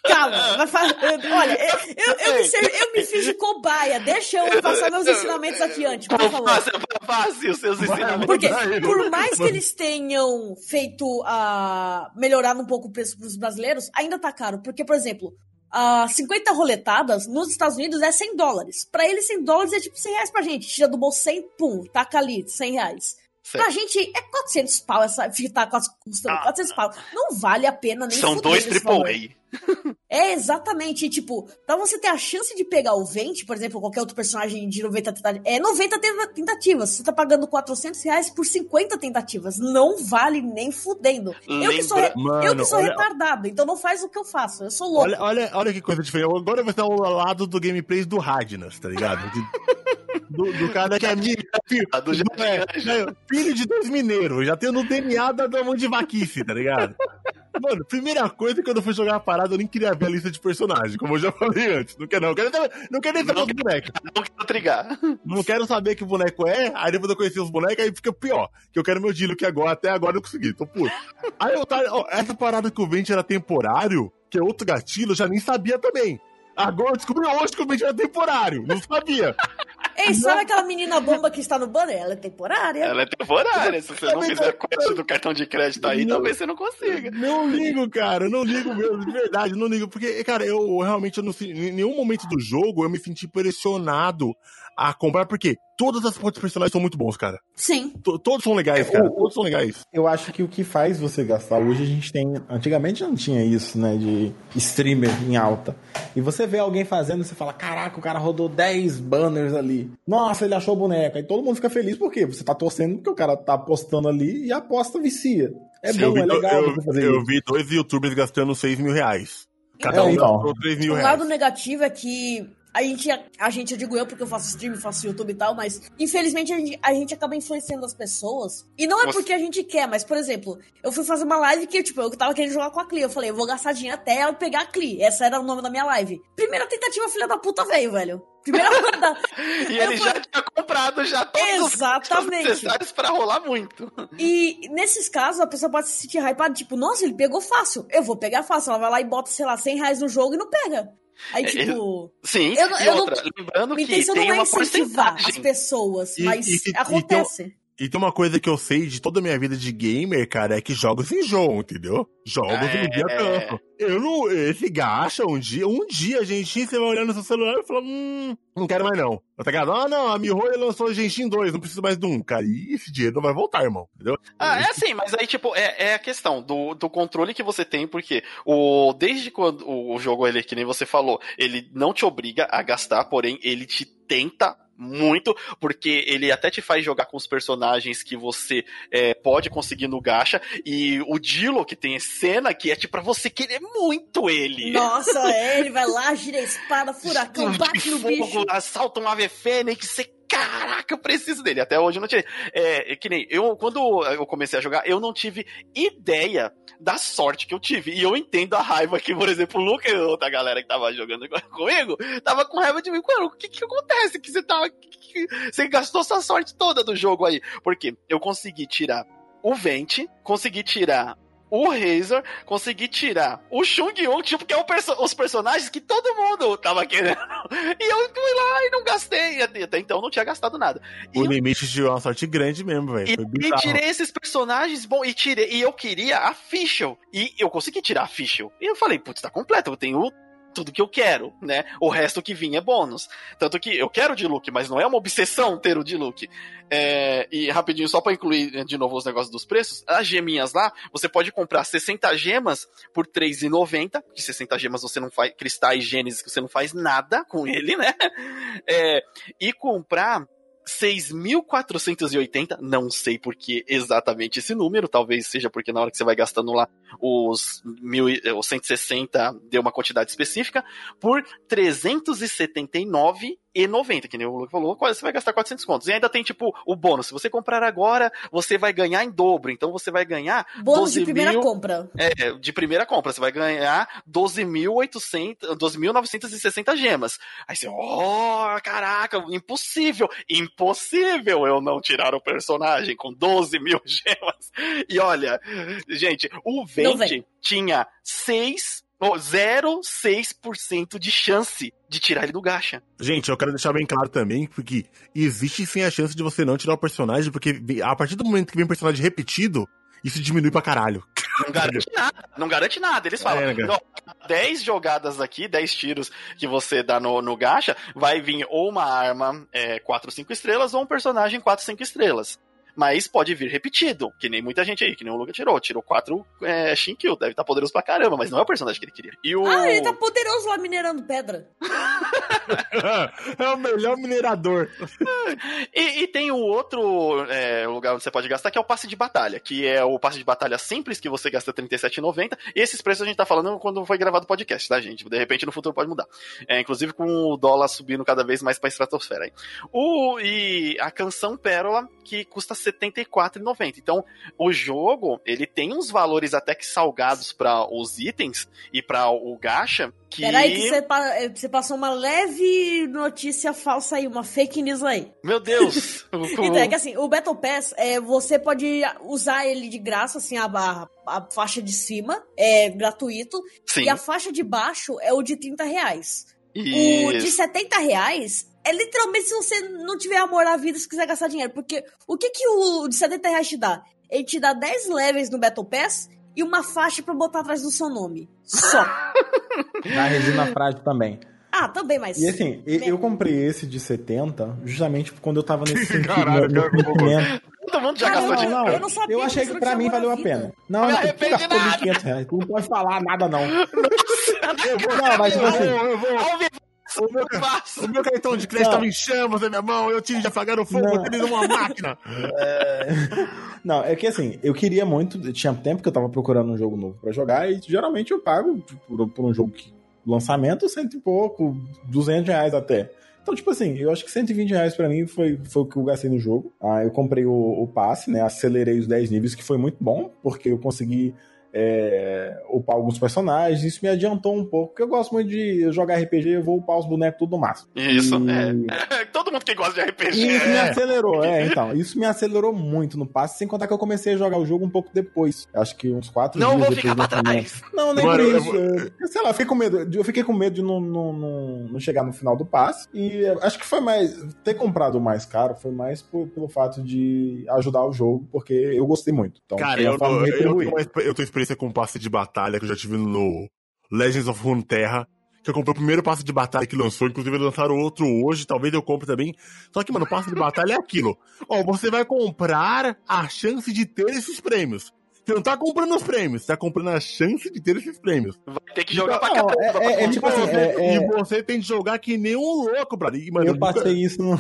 Calma, vai fa- eu- Olha, eu, eu, eu me, eu me fiz de cobaia. Deixa eu passar meus ensinamentos adiante, por favor. Faça, faça os seus ensinamentos. Porque, por mais que eles tenham feito a melhorado um pouco o preço para os brasileiros, ainda tá caro. Porque, por exemplo, a 50 roletadas nos Estados Unidos é 100 dólares. Pra eles, 100 dólares é tipo 100 reais pra gente. Tira do bolso 100, pum, taca ali, 100 reais. Certo. Pra gente é 400 pau essa. Fica tá custando Ah. 400 pau. Não vale a pena nem São dois. AAA. É, exatamente. E, Tipo, pra você ter a chance de pegar o Vente, por exemplo, qualquer outro personagem de 90 tentativas, é 90 tenta- tentativas. Você tá pagando 400 reais por 50 tentativas. Não vale nem fudendo. Eu que sou, re- Lembra- eu que Mano, sou olha- retardado, então não faz o que eu faço. Eu sou louco. Olha, olha, olha que coisa diferente. Agora vai estar ao lado do gameplay do Radnas, tá ligado? De- do, do cara que é amigo, filho, A do Jardim é, Anjo. é, filho de dois mineiros, já tem no DNA da, da mão de vaquice, tá ligado? Mano, primeira coisa que quando eu fui jogar a parada, eu nem queria ver a lista de personagens, como eu já falei antes. Não quero, não. Quero, nem- não quero nem saber Não os bonecos. Não quero trigar. Não quero saber que boneco é, aí depois eu conheci os bonecos, aí fica pior. Que eu quero meu Dilo, que agora, até agora eu consegui, tô puto. Aí eu tava, ó, essa parada que o Vente era temporário, que é outro gatilho, eu já nem sabia também. Agora eu descobri hoje que o Vente era temporário, não sabia. Ei, sabe aquela menina bomba que está no banner? Ela é temporária. Ela é temporária. Se você não fizer quest do cartão de crédito aí, Não. talvez você não consiga. Não ligo, cara, eu não ligo mesmo, de verdade, não ligo. Porque, cara, eu realmente, eu não, em nenhum momento do jogo eu me senti pressionado a comprar, porque todas as pontes personagens são muito bons, cara. Sim. To- Todos são legais, É, cara, o- todos são legais. Eu acho que o que faz você gastar hoje a gente tem. Antigamente não tinha isso, né? De streamer em alta. E você vê alguém fazendo e você fala: caraca, o cara rodou 10 banners ali. Nossa, ele achou o boneco. Aí todo mundo fica feliz porque você tá torcendo porque o cara tá apostando ali e a aposta vicia. É Sim, eu bom, vi é legal eu, você fazer eu isso. vi dois youtubers gastando 6 mil reais. Cada É, um então. gastou 3 mil O reais. lado negativo é que a gente, a gente, eu digo eu porque eu faço stream, faço YouTube e tal, mas infelizmente a gente, a gente acaba influenciando as pessoas. E não é Você- porque a gente quer, mas por exemplo, eu fui fazer uma live que, tipo, eu tava querendo jogar com a Cli. Eu falei, eu vou gastar dinheiro até eu pegar a Cli. Essa era o nome da minha live. Primeira tentativa, filha da puta veio, velho. Primeira da... E Eu ele já tinha comprado já todos os Exatamente. gastos necessários pra rolar muito. E nesses casos, a pessoa pode se sentir hypada, tipo, nossa, ele pegou fácil. Eu vou pegar fácil. Ela vai lá e bota, sei lá, 100 reais no jogo e não pega. Aí, É, tipo. Sim, Eu não- e eu não- outra, lembrando Minha que intenção tem não é uma incentivar as pessoas, E- mas e- e- acontece. E tem uma coisa que eu sei de toda a minha vida de gamer, cara, é que jogos enjoam, entendeu? Jogos É. um dia canso. Eu não. Esse gacha, um dia, um dia, Genshin, você vai olhar no seu celular e falar, hum, não quero mais não. Tá ligado? Ah, não, a Mihoyo lançou Genshin 2, não preciso mais de um. Cara, e esse dinheiro não vai voltar, irmão, entendeu? Ah, é assim, mas aí, tipo, é, é a questão do, do controle que você tem, porque o, desde quando o jogo, ele, que nem você falou, ele não te obriga a gastar, porém, ele te tenta muito, porque ele até te faz jogar com os personagens que você é, pode conseguir no gacha, e o Dilo, que tem cena que é tipo pra você querer muito ele. Nossa, é, ele vai lá, gira a espada, furacão, bate no fogo, bicho. assalta um ave fênix, você Caraca, eu preciso dele. Até hoje eu não tirei. É, é que nem eu, quando eu comecei a jogar, eu não tive ideia da sorte que eu tive. E eu entendo a raiva que, por exemplo, o Luca e outra galera que tava jogando comigo, tava com raiva de mim. Mano, o que que acontece? Que você tava. que- que- você gastou sua sorte toda do jogo aí. Porque eu consegui tirar o Vente, consegui tirar o Razor, consegui tirar o Chung Yung, tipo, que é o perso os personagens que todo mundo tava querendo. E eu fui lá e não gastei. Até então eu não tinha gastado nada. E O eu limite de uma sorte grande mesmo, velho. e, e tirei esses personagens, bom, e tirei, e eu queria a Fischl. E eu consegui tirar a Fischl. E eu falei, putz, tá completo, eu tenho tudo que eu quero, né? O resto que vinha é bônus. Tanto que eu quero o de Luke, mas não é uma obsessão ter o de Luke. É, e rapidinho, só pra incluir né, de novo os negócios dos preços, as geminhas lá, você pode comprar 60 gemas por R$3,90. De 60 gemas você não faz, cristais gênesis que você não faz nada com ele, né? É, e comprar 6.480, não sei por que exatamente esse número, talvez seja porque na hora que você vai gastando lá os, mil, os 160 deu uma quantidade específica, por 379,90, que nem o Luke falou, você vai gastar 400 contos. E ainda tem, tipo, o bônus, se você comprar agora, você vai ganhar em dobro, então você vai ganhar Bônus de 12 primeira mil- compra. é, de primeira compra, você vai ganhar 12.800, 12.960 gemas. Aí você, oh, caraca, impossível, impossível eu não tirar o personagem com 12 mil gemas. E olha, gente, o Vente tinha 6, ou 0,6% de chance de tirar ele do gacha. Gente, eu quero deixar bem claro também, porque existe sim a chance de você não tirar o personagem, porque a partir do momento que vem um personagem repetido, isso diminui pra caralho. Não garante nada, não garante nada. Eles falam, É, "Ó, 10 jogadas aqui, 10 tiros que você dá no, no gacha, vai vir ou uma arma é, 4, 5 estrelas ou um personagem 4, 5 estrelas. Mas pode vir repetido, que nem muita gente aí, que nem o Luca tirou. Tirou 4 é, Shinkill, deve estar poderoso pra caramba, mas não é o personagem que ele queria. E o... Ah, ele tá poderoso lá minerando pedra. é o melhor minerador. E, e tem o outro é, lugar onde você pode gastar, que é o passe de batalha, que é o passe de batalha simples, que você gasta R$37,90. E esses preços a gente tá falando quando foi gravado o podcast, tá, gente? De repente no futuro pode mudar. É, inclusive com o dólar subindo cada vez mais pra estratosfera aí. O, e a canção Pérola, que custa R$74,90. Então, o jogo, ele tem uns valores até que salgados para os itens e para o gacha, que... Peraí, que você, pa- eh, você passou uma leve notícia falsa aí, uma fake news aí. Meu Deus! O- Então, é que assim, o Battle Pass, é, você pode usar ele de graça, assim, a, a, a faixa de cima é gratuito, Sim. e a faixa de baixo é o de 30 reais. O de Isso. 70 reais é literalmente se você não tiver amor à vida, se quiser gastar dinheiro. Porque o que, que o de 70 reais te dá? Ele te dá 10 levels no Battle Pass e uma faixa pra botar atrás do seu nome. Só. Na resina frágil também. ah, também, mas. E assim, eu comprei esse de 70 justamente quando eu tava nesse sentido. Caralho, sentimento. Todo mundo já gastou não, dinheiro. não, eu não sabia Eu que achei que não pra mim valeu a vida. pena. Não, Não não, gastou nada. 1.500 reais. Tu não pode falar nada, não. Eu vou, Não, mas tipo eu assim, vou, eu vou. Ao vivo, O meu, o meu cartão de crédito Não. tava em chamas na minha mão, eu tive de apagar o fogo, eu tive numa máquina. Não, é que assim, eu queria muito. Tinha tempo que eu tava procurando um jogo novo pra jogar e geralmente eu pago por, por um jogo que lançamento cento e pouco, 200 reais até. Então, tipo assim, eu acho que 120 reais pra mim foi, foi o que eu gastei no jogo. Ah, eu comprei o, o passe, né? Acelerei os 10 níveis, que foi muito bom, porque eu consegui é, upar alguns personagens. Isso me adiantou um pouco, porque eu gosto muito de jogar RPG, eu vou upar os bonecos tudo no máximo. Isso, E- é. Todo mundo que gosta de e RPG. isso me É. acelerou, é, então. Isso me acelerou muito no passe, sem contar que eu comecei a jogar o jogo um pouco depois. Acho que uns quatro Não dias vou depois ficar do pra trás. Não, nem Mano, por eu isso. Eu, sei lá, eu fiquei com medo. Eu fiquei com medo de não, não, não, não chegar no final do passe. E acho que foi mais. Ter comprado mais caro foi mais por- pelo fato de ajudar o jogo, porque eu gostei muito. Então, Cara, foi uma eu, forma eu, de eu, retribuir. tenho eu experiência com passe de batalha que eu já tive no Legends of Runeterra. Que eu comprei o primeiro passe de batalha que lançou, inclusive eles lançaram outro hoje, talvez eu compre também. Só que, mano, o passe de batalha é aquilo. Ó, você vai comprar a chance de ter esses prêmios. Você não tá comprando os prêmios, você tá comprando a chance de ter esses prêmios. Vai ter que jogar pra Não, caramba. é- pra é- é tipo E assim, você- é- é- E você tem de jogar que nem um louco, brother. E, mano, Eu nunca- passei isso no.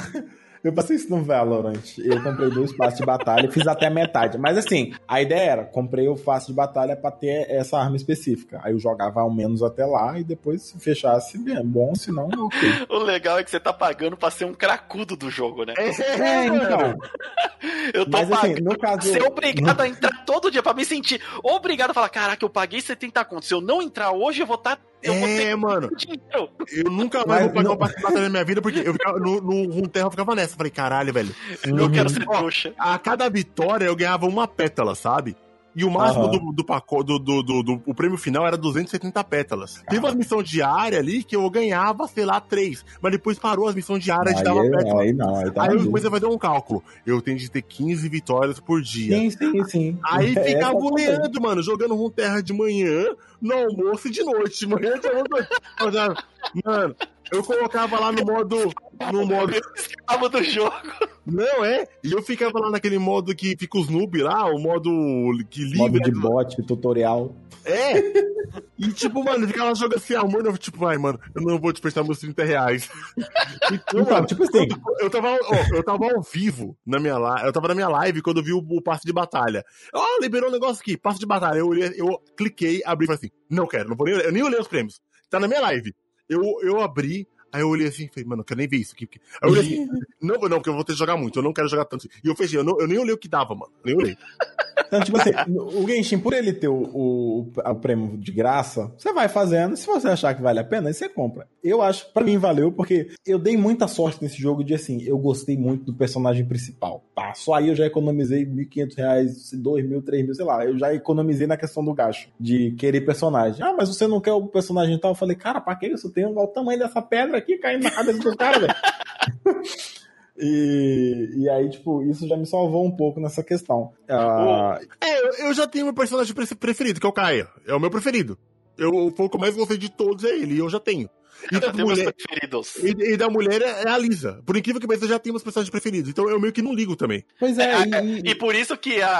Eu passei isso no Valorant. Eu comprei dois passes de batalha e fiz até a metade. Mas assim, a ideia era, comprei o passe de batalha pra ter essa arma específica. Aí eu jogava ao menos até lá e depois se fechasse, bem, bom, se não, ok. O legal é que você tá pagando pra ser um cracudo do jogo, né? É, então. Eu tô Mas assim, pagando no pra caso. ser obrigado a entrar todo dia, pra me sentir obrigado a falar, caraca, eu paguei 70 contos. Se eu não entrar hoje, eu vou estar. Eu É, mano. dinheiro. Eu nunca mais Mas vou pagar um de batalha na minha vida, porque eu ficava, no, no Runeterra eu ficava nessa. Falei, caralho, velho. Eu quero Uhum. ser trouxa. A cada vitória eu ganhava uma pétala, sabe? E o máximo Aham. do, do pacote, do, do, do- do- o prêmio final era 270 pétalas. Teve uma missão diária ali que eu ganhava, sei lá, três. Mas depois parou as missões diárias de dava pétala. aí não, aí tá Aí eu maluco. comecei a fazer um cálculo. Eu tenho de ter 15 vitórias por dia. Sim, sim, sim. Aí É, ficava essa goleando, mano, jogando Runeterra de manhã, no almoço e de noite. De manhã de almoço. Mano, eu colocava lá no modo. No modo. Escravo do jogo. Não, é. E eu ficava lá naquele modo que fica os noob lá, o modo que Modo livre. de bot, tutorial. É! E tipo, mano, ficava jogando assim, amor, eu, tipo, ai, mano, eu não vou te prestar meus 30 reais. Então, Então, mano, tipo assim, eu, eu tava, ó, eu tava ao vivo na minha live, eu tava na minha live quando eu vi o, o passe de batalha. Ó, liberou um negócio aqui, passe de batalha. Eu, olhei, eu cliquei, abri e falei assim, não quero, não vou nem, eu nem olhei os prêmios. Tá na minha live. Eu, eu abri, aí eu olhei assim e falei, mano, eu quero nem ver isso aqui. porque- Aí eu olhei assim, não, não, porque eu vou ter que jogar muito, eu não quero jogar tanto. assim. E eu fechei, eu, não- eu nem olhei o que dava, mano. Nem olhei. Então, tipo assim, o Genshin, por ele ter o, o, o prêmio de graça, você vai fazendo. Se você achar que vale a pena, aí você compra. Eu acho, pra mim, valeu, porque eu dei muita sorte nesse jogo de assim, eu gostei muito do personagem principal. Tá, só aí eu já economizei 1.500 reais, 2.000, 3.000, sei lá. Eu já economizei na questão do gasto, de querer personagem. Ah, mas você não quer o personagem tal? Eu falei, cara, pra que isso? Tem o tamanho dessa pedra aqui caindo na cabeça do cara, velho. E, e aí, tipo, isso já me salvou um pouco nessa questão. Ah, É, eu, eu já tenho meu personagem pre- preferido, que é o Kaia. É o meu preferido. Eu, o que eu mais gostei de todos, é ele, e eu já tenho. E, da mulher, preferidos. e, e da mulher é é a Lisa. Por incrível que pareça, já tenho meus personagens preferidos. Então eu meio que não ligo também. Pois é, É, e, E por isso que a,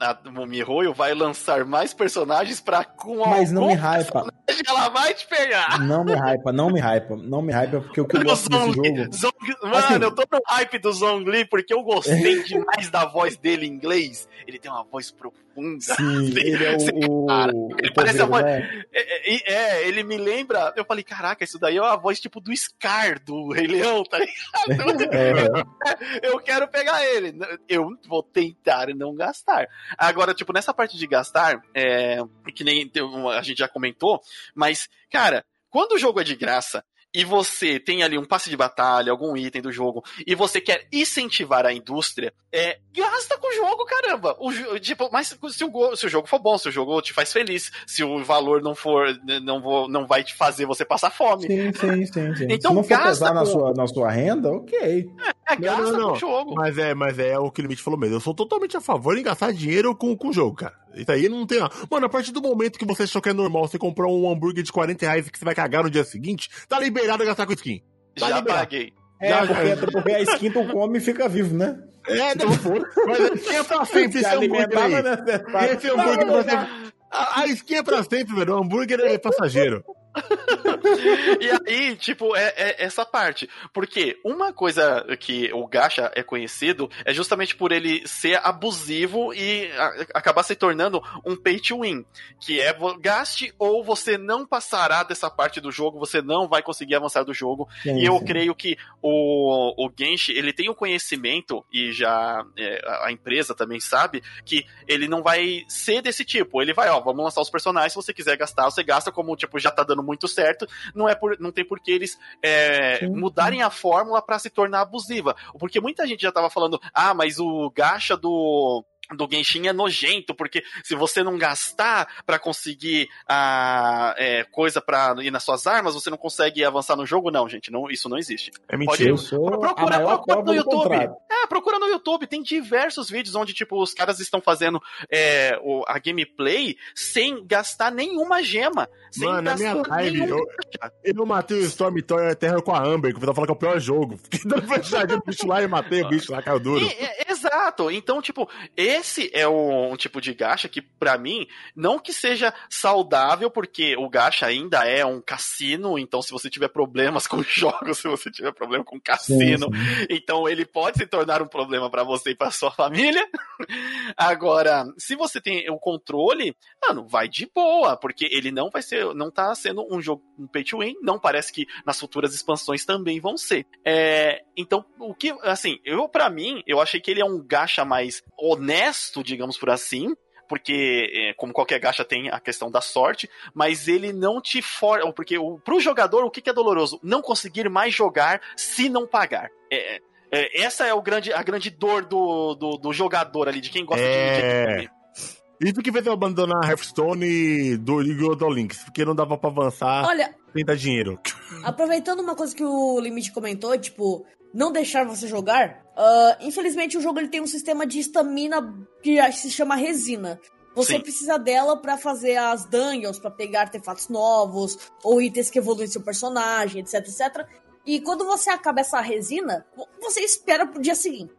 a, a Mihoyo vai lançar mais personagens pra com mas não me hypa. ela vai te pegar. Não me hypa, não me hypa, não me hypa, porque o que eu gosto desse jogo. Zhong- Mano, Assim- eu tô no hype do Zhongli porque eu gostei demais da voz dele em inglês. Ele tem uma voz profunda. Sim, ele é o. Cara, o, ele o parece a poveiro, voz- né? É, é, é, ele me lembra. Eu falei, caraca, isso daí é a voz tipo do Scar do Rei Leão, tá ligado? É, eu quero pegar ele. Eu vou tentar não gastar. Agora, tipo, nessa parte de gastar, é, que nem uma- a gente já comentou, mas, cara, quando o jogo é de graça e você tem ali um passe de batalha, algum item do jogo, e você quer incentivar a indústria, é, gasta com o jogo, caramba. O, tipo, mas se o, se o jogo for bom, se o jogo te faz feliz, se o valor não for, não, vou, não vai te fazer você passar fome. sim, sim, sim, sim. Então Se não for gasta pesar na com- sua, na sua renda, ok. É, gasta não, não. com o jogo. Mas é, mas é o que o Limite falou mesmo. Eu sou totalmente a favor de gastar dinheiro com, com o jogo, cara. Isso aí não tem. Mano, a partir do momento que você achou que é normal você comprar um hambúrguer de 40 reais que você vai cagar no dia seguinte, tá liberado a gastar com skin. Tá Já liberado. paguei. É, Já, porque, já. até porque a skin tu come e fica vivo, né? É, não, pô. Mas a skin é pra sempre Se esse hambúrguer não é aí. necessário. Esse hambúrguer pra sempre. A, a skin é pra sempre, velho. O hambúrguer é passageiro. E aí, tipo, é, é essa parte. Porque uma coisa que o Gacha é conhecido é justamente por ele ser abusivo e a- acabar se tornando um pay to win. Que é gaste ou você não passará dessa parte do jogo, você não vai conseguir avançar do jogo. Sim, E eu creio que o, o Genshi, ele tem o conhecimento, e já é, a- a empresa também sabe, que ele não vai ser desse tipo. Ele vai, ó, vamos lançar os personagens, se você quiser gastar, você gasta, como, tipo, já tá dando muito certo, não, é por, não tem por que eles é, mudarem a fórmula pra se tornar abusiva. Porque muita gente já tava falando, ah, mas o gacha do do Genshin é nojento, porque se você não gastar pra conseguir a é, coisa pra ir nas suas armas, você não consegue avançar no jogo. Não, gente, não, isso não existe. É Pode- mentira. Eu sou Procura- a maior procura prova no YouTube. É, procura no YouTube, tem diversos vídeos onde, tipo, os caras estão fazendo é, o- a gameplay sem gastar nenhuma gema. Sem Mano, na minha gastar live, nenhum- eu, eu matei o Storm Tower Terra com a Amber, que o pessoal fala que é o pior jogo. Fiquei dando fechadinha no bicho lá e matei o bicho lá, caiu duro. E- é, exato. Então, tipo, esse é o- um tipo de gacha que, pra mim, não que seja saudável, porque o gacha ainda é um cassino, então se você tiver problemas com jogos, se você tiver problema com cassino, Sim, sim. então ele pode se tornar um problema pra você e pra sua família. Agora, se você tem o controle, mano, vai de boa, porque ele não vai ser, não tá sendo um jogo um pay to win, não parece que nas futuras expansões também vão ser. É, então, o que, assim, eu para mim, eu achei que ele é um gacha mais honesto, digamos por assim, porque é, como qualquer gacha tem a questão da sorte, mas ele não te for, porque o, pro jogador o que, que é doloroso? Não conseguir mais jogar se não pagar. É, é, essa é o grande, a grande dor do, do, do jogador ali, de quem gosta É. de, de Isso que fez eu abandonar Hearthstone do Yu-Gi-Oh! do Links, porque não dava pra avançar Olha, sem dar dinheiro. aproveitando uma coisa que o Limite comentou, tipo, não deixar você jogar, ah, infelizmente o jogo ele tem um sistema de estamina que se chama resina. Você Sim. precisa dela pra fazer as dungeons, pra pegar artefatos novos, ou itens que evoluem seu personagem, etc, etc. E quando você acaba essa resina, você espera pro dia seguinte.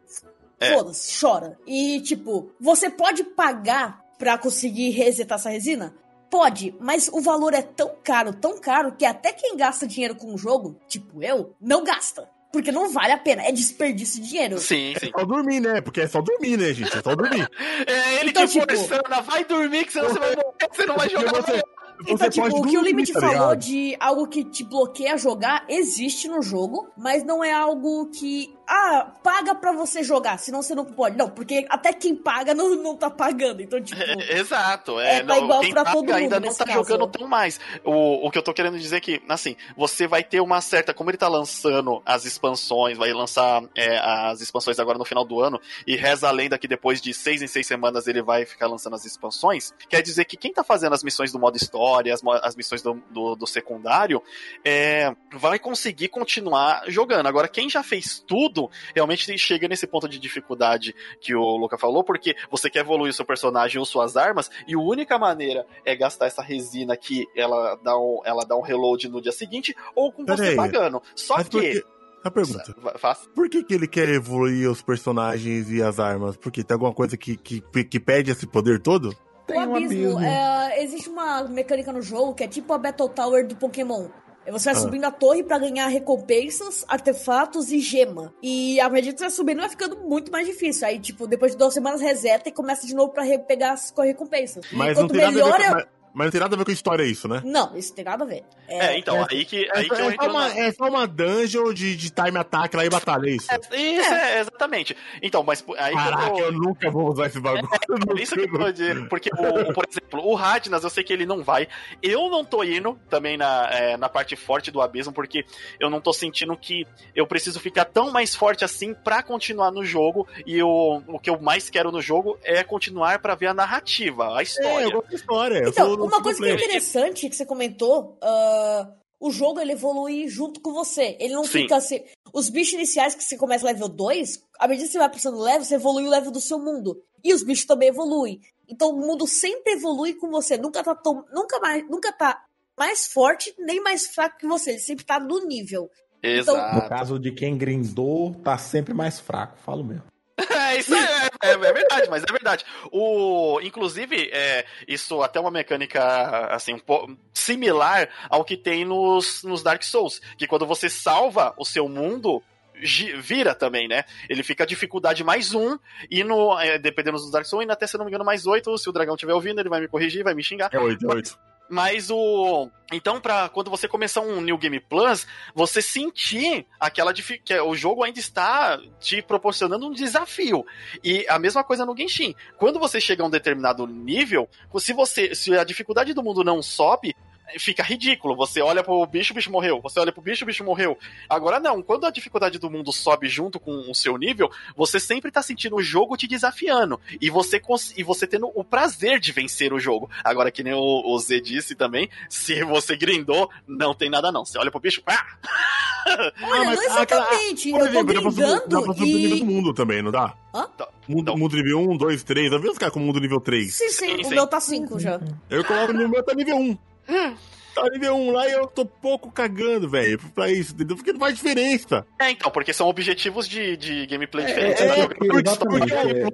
É. Foda-se, chora. E, tipo, você pode pagar pra conseguir resetar essa resina? Pode, mas o valor é tão caro, tão caro, que até quem gasta dinheiro com o jogo, tipo eu, não gasta. Porque não vale a pena, é desperdício de dinheiro. Sim, sim. É só dormir, né? Porque é só dormir, né, gente? É só dormir. É ele Então, que tipo- forçando, vai dormir que senão você vai morrer, você não vai jogar. você- Então, você tipo, pode o que o dormir, Limit tá falou de algo que te bloqueia jogar existe no jogo, mas não é algo que. Ah, paga pra você jogar, senão você não pode. Não, porque até quem paga não, não tá pagando. Então, tipo. É, Exato. É, É, tá não, igual quem pra paga todo mundo ainda não tá caso. jogando tão mais. O, o que eu tô querendo dizer é que, assim, você vai ter uma certa. Como ele tá lançando as expansões, vai lançar é, as expansões agora no final do ano, e reza a lenda que depois de seis em seis semanas ele vai ficar lançando as expansões, quer dizer que quem tá fazendo as missões do modo história, as, mo- as missões do, do, do secundário, é, vai conseguir continuar jogando. Agora, quem já fez tudo, realmente chega nesse ponto de dificuldade que o Luca falou, porque você quer evoluir seu personagem ou suas armas, e a única maneira é gastar essa resina que ela dá um, ela dá um reload no dia seguinte, ou com Pera você aí. pagando. Só Mas que. que... A pergunta. Faça. Por que, que ele quer evoluir os personagens e as armas? Porque tem alguma coisa que, que, que pede esse poder todo? Tem o um abismo, abismo. é, existe uma mecânica no jogo que é tipo a Battle Tower do Pokémon. Você vai Ah. subindo a torre pra ganhar recompensas, artefatos e gema. E à medida que você vai subindo, vai ficando muito mais difícil. Aí, tipo, depois de duas semanas reseta e começa de novo pra pegar as co- recompensas. Mas E não, quanto tem nada a ver melhor com, é... mas, não tem nada a ver com a história isso, né? Não, isso tem nada a ver. É, então, é- aí que, É, aí que eu é, só entro uma, na- é só uma dungeon de, de time attack lá e batalha, é isso? Isso, é, exatamente. Então, mas aí que eu Caraca, tô- eu nunca vou usar esse bagulho. Por isso que eu tô dizendo, porque, o, por exemplo, o Radnas, eu sei que ele não vai. Eu não tô indo também na, é, na parte forte do abismo, porque eu não tô sentindo que eu preciso ficar tão mais forte assim pra continuar no jogo. E o, o que eu mais quero no jogo é continuar pra ver a narrativa, a É, história. eu gosto da história. eu Então, sou no uma coisa que é interessante que você comentou, ah, o jogo ele evolui junto com você. Ele não Sim. fica assim. Os bichos iniciais que você começa level 2, à medida que você vai passando level, você evolui o level do seu mundo. E os bichos também evoluem. Então o mundo sempre evolui com você. Nunca tá tão, nunca mais, nunca tá mais forte nem mais fraco que você. Ele sempre tá no nível. Exato. No caso de quem grindou, tá sempre mais fraco, falo mesmo. É, isso é, é- é verdade, mas é verdade. O, inclusive, é, isso até uma mecânica assim, um similar ao que tem nos, nos Dark Souls. Que quando você salva o seu mundo, vira também, né? Ele fica a dificuldade mais um, e no, é, dependendo dos Dark Souls, ainda até, se não me engano, mais oito. Se o dragão estiver ouvindo, ele vai me corrigir, vai me xingar. É oito, é oito. Mas o. Então, para quando você começar um New Game Plus, você sentir aquela que o jogo ainda está te proporcionando um desafio. E a mesma coisa no Genshin. Quando você chega a um determinado nível, se você. Se a dificuldade do mundo não sobe. Fica ridículo. Você olha pro bicho, o bicho morreu. Você olha pro bicho, o bicho morreu. Agora não, quando a dificuldade do mundo sobe junto com o seu nível, você sempre tá sentindo o jogo te desafiando. E você, cons- e você tendo o prazer de vencer o jogo. Agora, que nem o, o Z disse também, se você grindou, não tem nada não. Você olha pro bicho, pá! Olha, mas não exatamente. Por eu tô exemplo, dá pra subir, dá grindando pra subir o nível do e. mundo também, não dá? Hã? Mundo, Então. mundo nível 1, 2, 3. Eu vi os caras com mundo nível 3. Sim, sim, Sim, o sim. meu tá 5 já. Eu coloco no meu tá nível 1. Tá nível 1 lá e eu tô pouco cagando, velho, pra isso, entendeu? Porque não faz diferença. É, então, porque são objetivos de, de gameplay É, diferentes. é, né? é, história, é.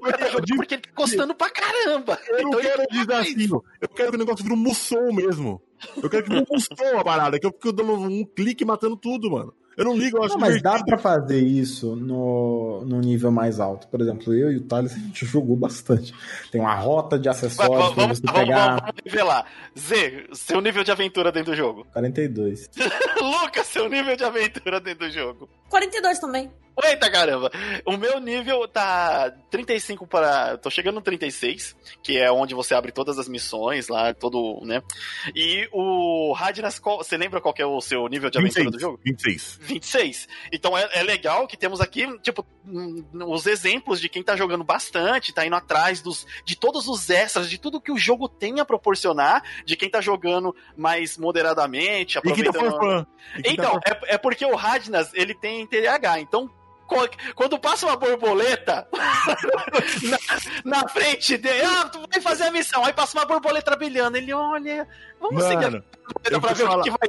Porque ele tá gostando pra caramba. Eu não Então ele quero desafio. Eu quero que o negócio vire um Musou mesmo. Eu quero que vire um Musou a parada, que eu fico dando um clique e matando tudo, mano. Eu não ligo, eu acho Não, mas dá pra fazer isso no, no nível mais alto. Por exemplo, eu e o Thales, a gente jogou bastante. Tem uma rota de acessórios va- pra Vamos, você vamos, pegar. vamos revelar. Z, seu nível de aventura dentro do jogo. 42. Lucas, seu nível de aventura dentro do jogo. 42 também. Eita caramba! O meu nível tá 35 para. Tô chegando no 36, que é onde você abre todas as missões lá, todo, né? E o Radnas, você lembra qual que é o seu nível de aventura 26. do jogo? 26. 26. Então é, é legal que temos aqui, tipo, hum, os exemplos de quem tá jogando bastante, tá indo atrás dos, de todos os extras, de tudo que o jogo tem a proporcionar, de quem tá jogando mais moderadamente, tá aproveitando. E que tá Então, é, é porque o Radnas, ele tem TDAH, então quando passa uma borboleta na, na frente dele, ah, tu vai fazer a missão, aí passa uma borboleta brilhando, ele olha, vamos seguir a Mano, borboleta pra ver o falar- que vai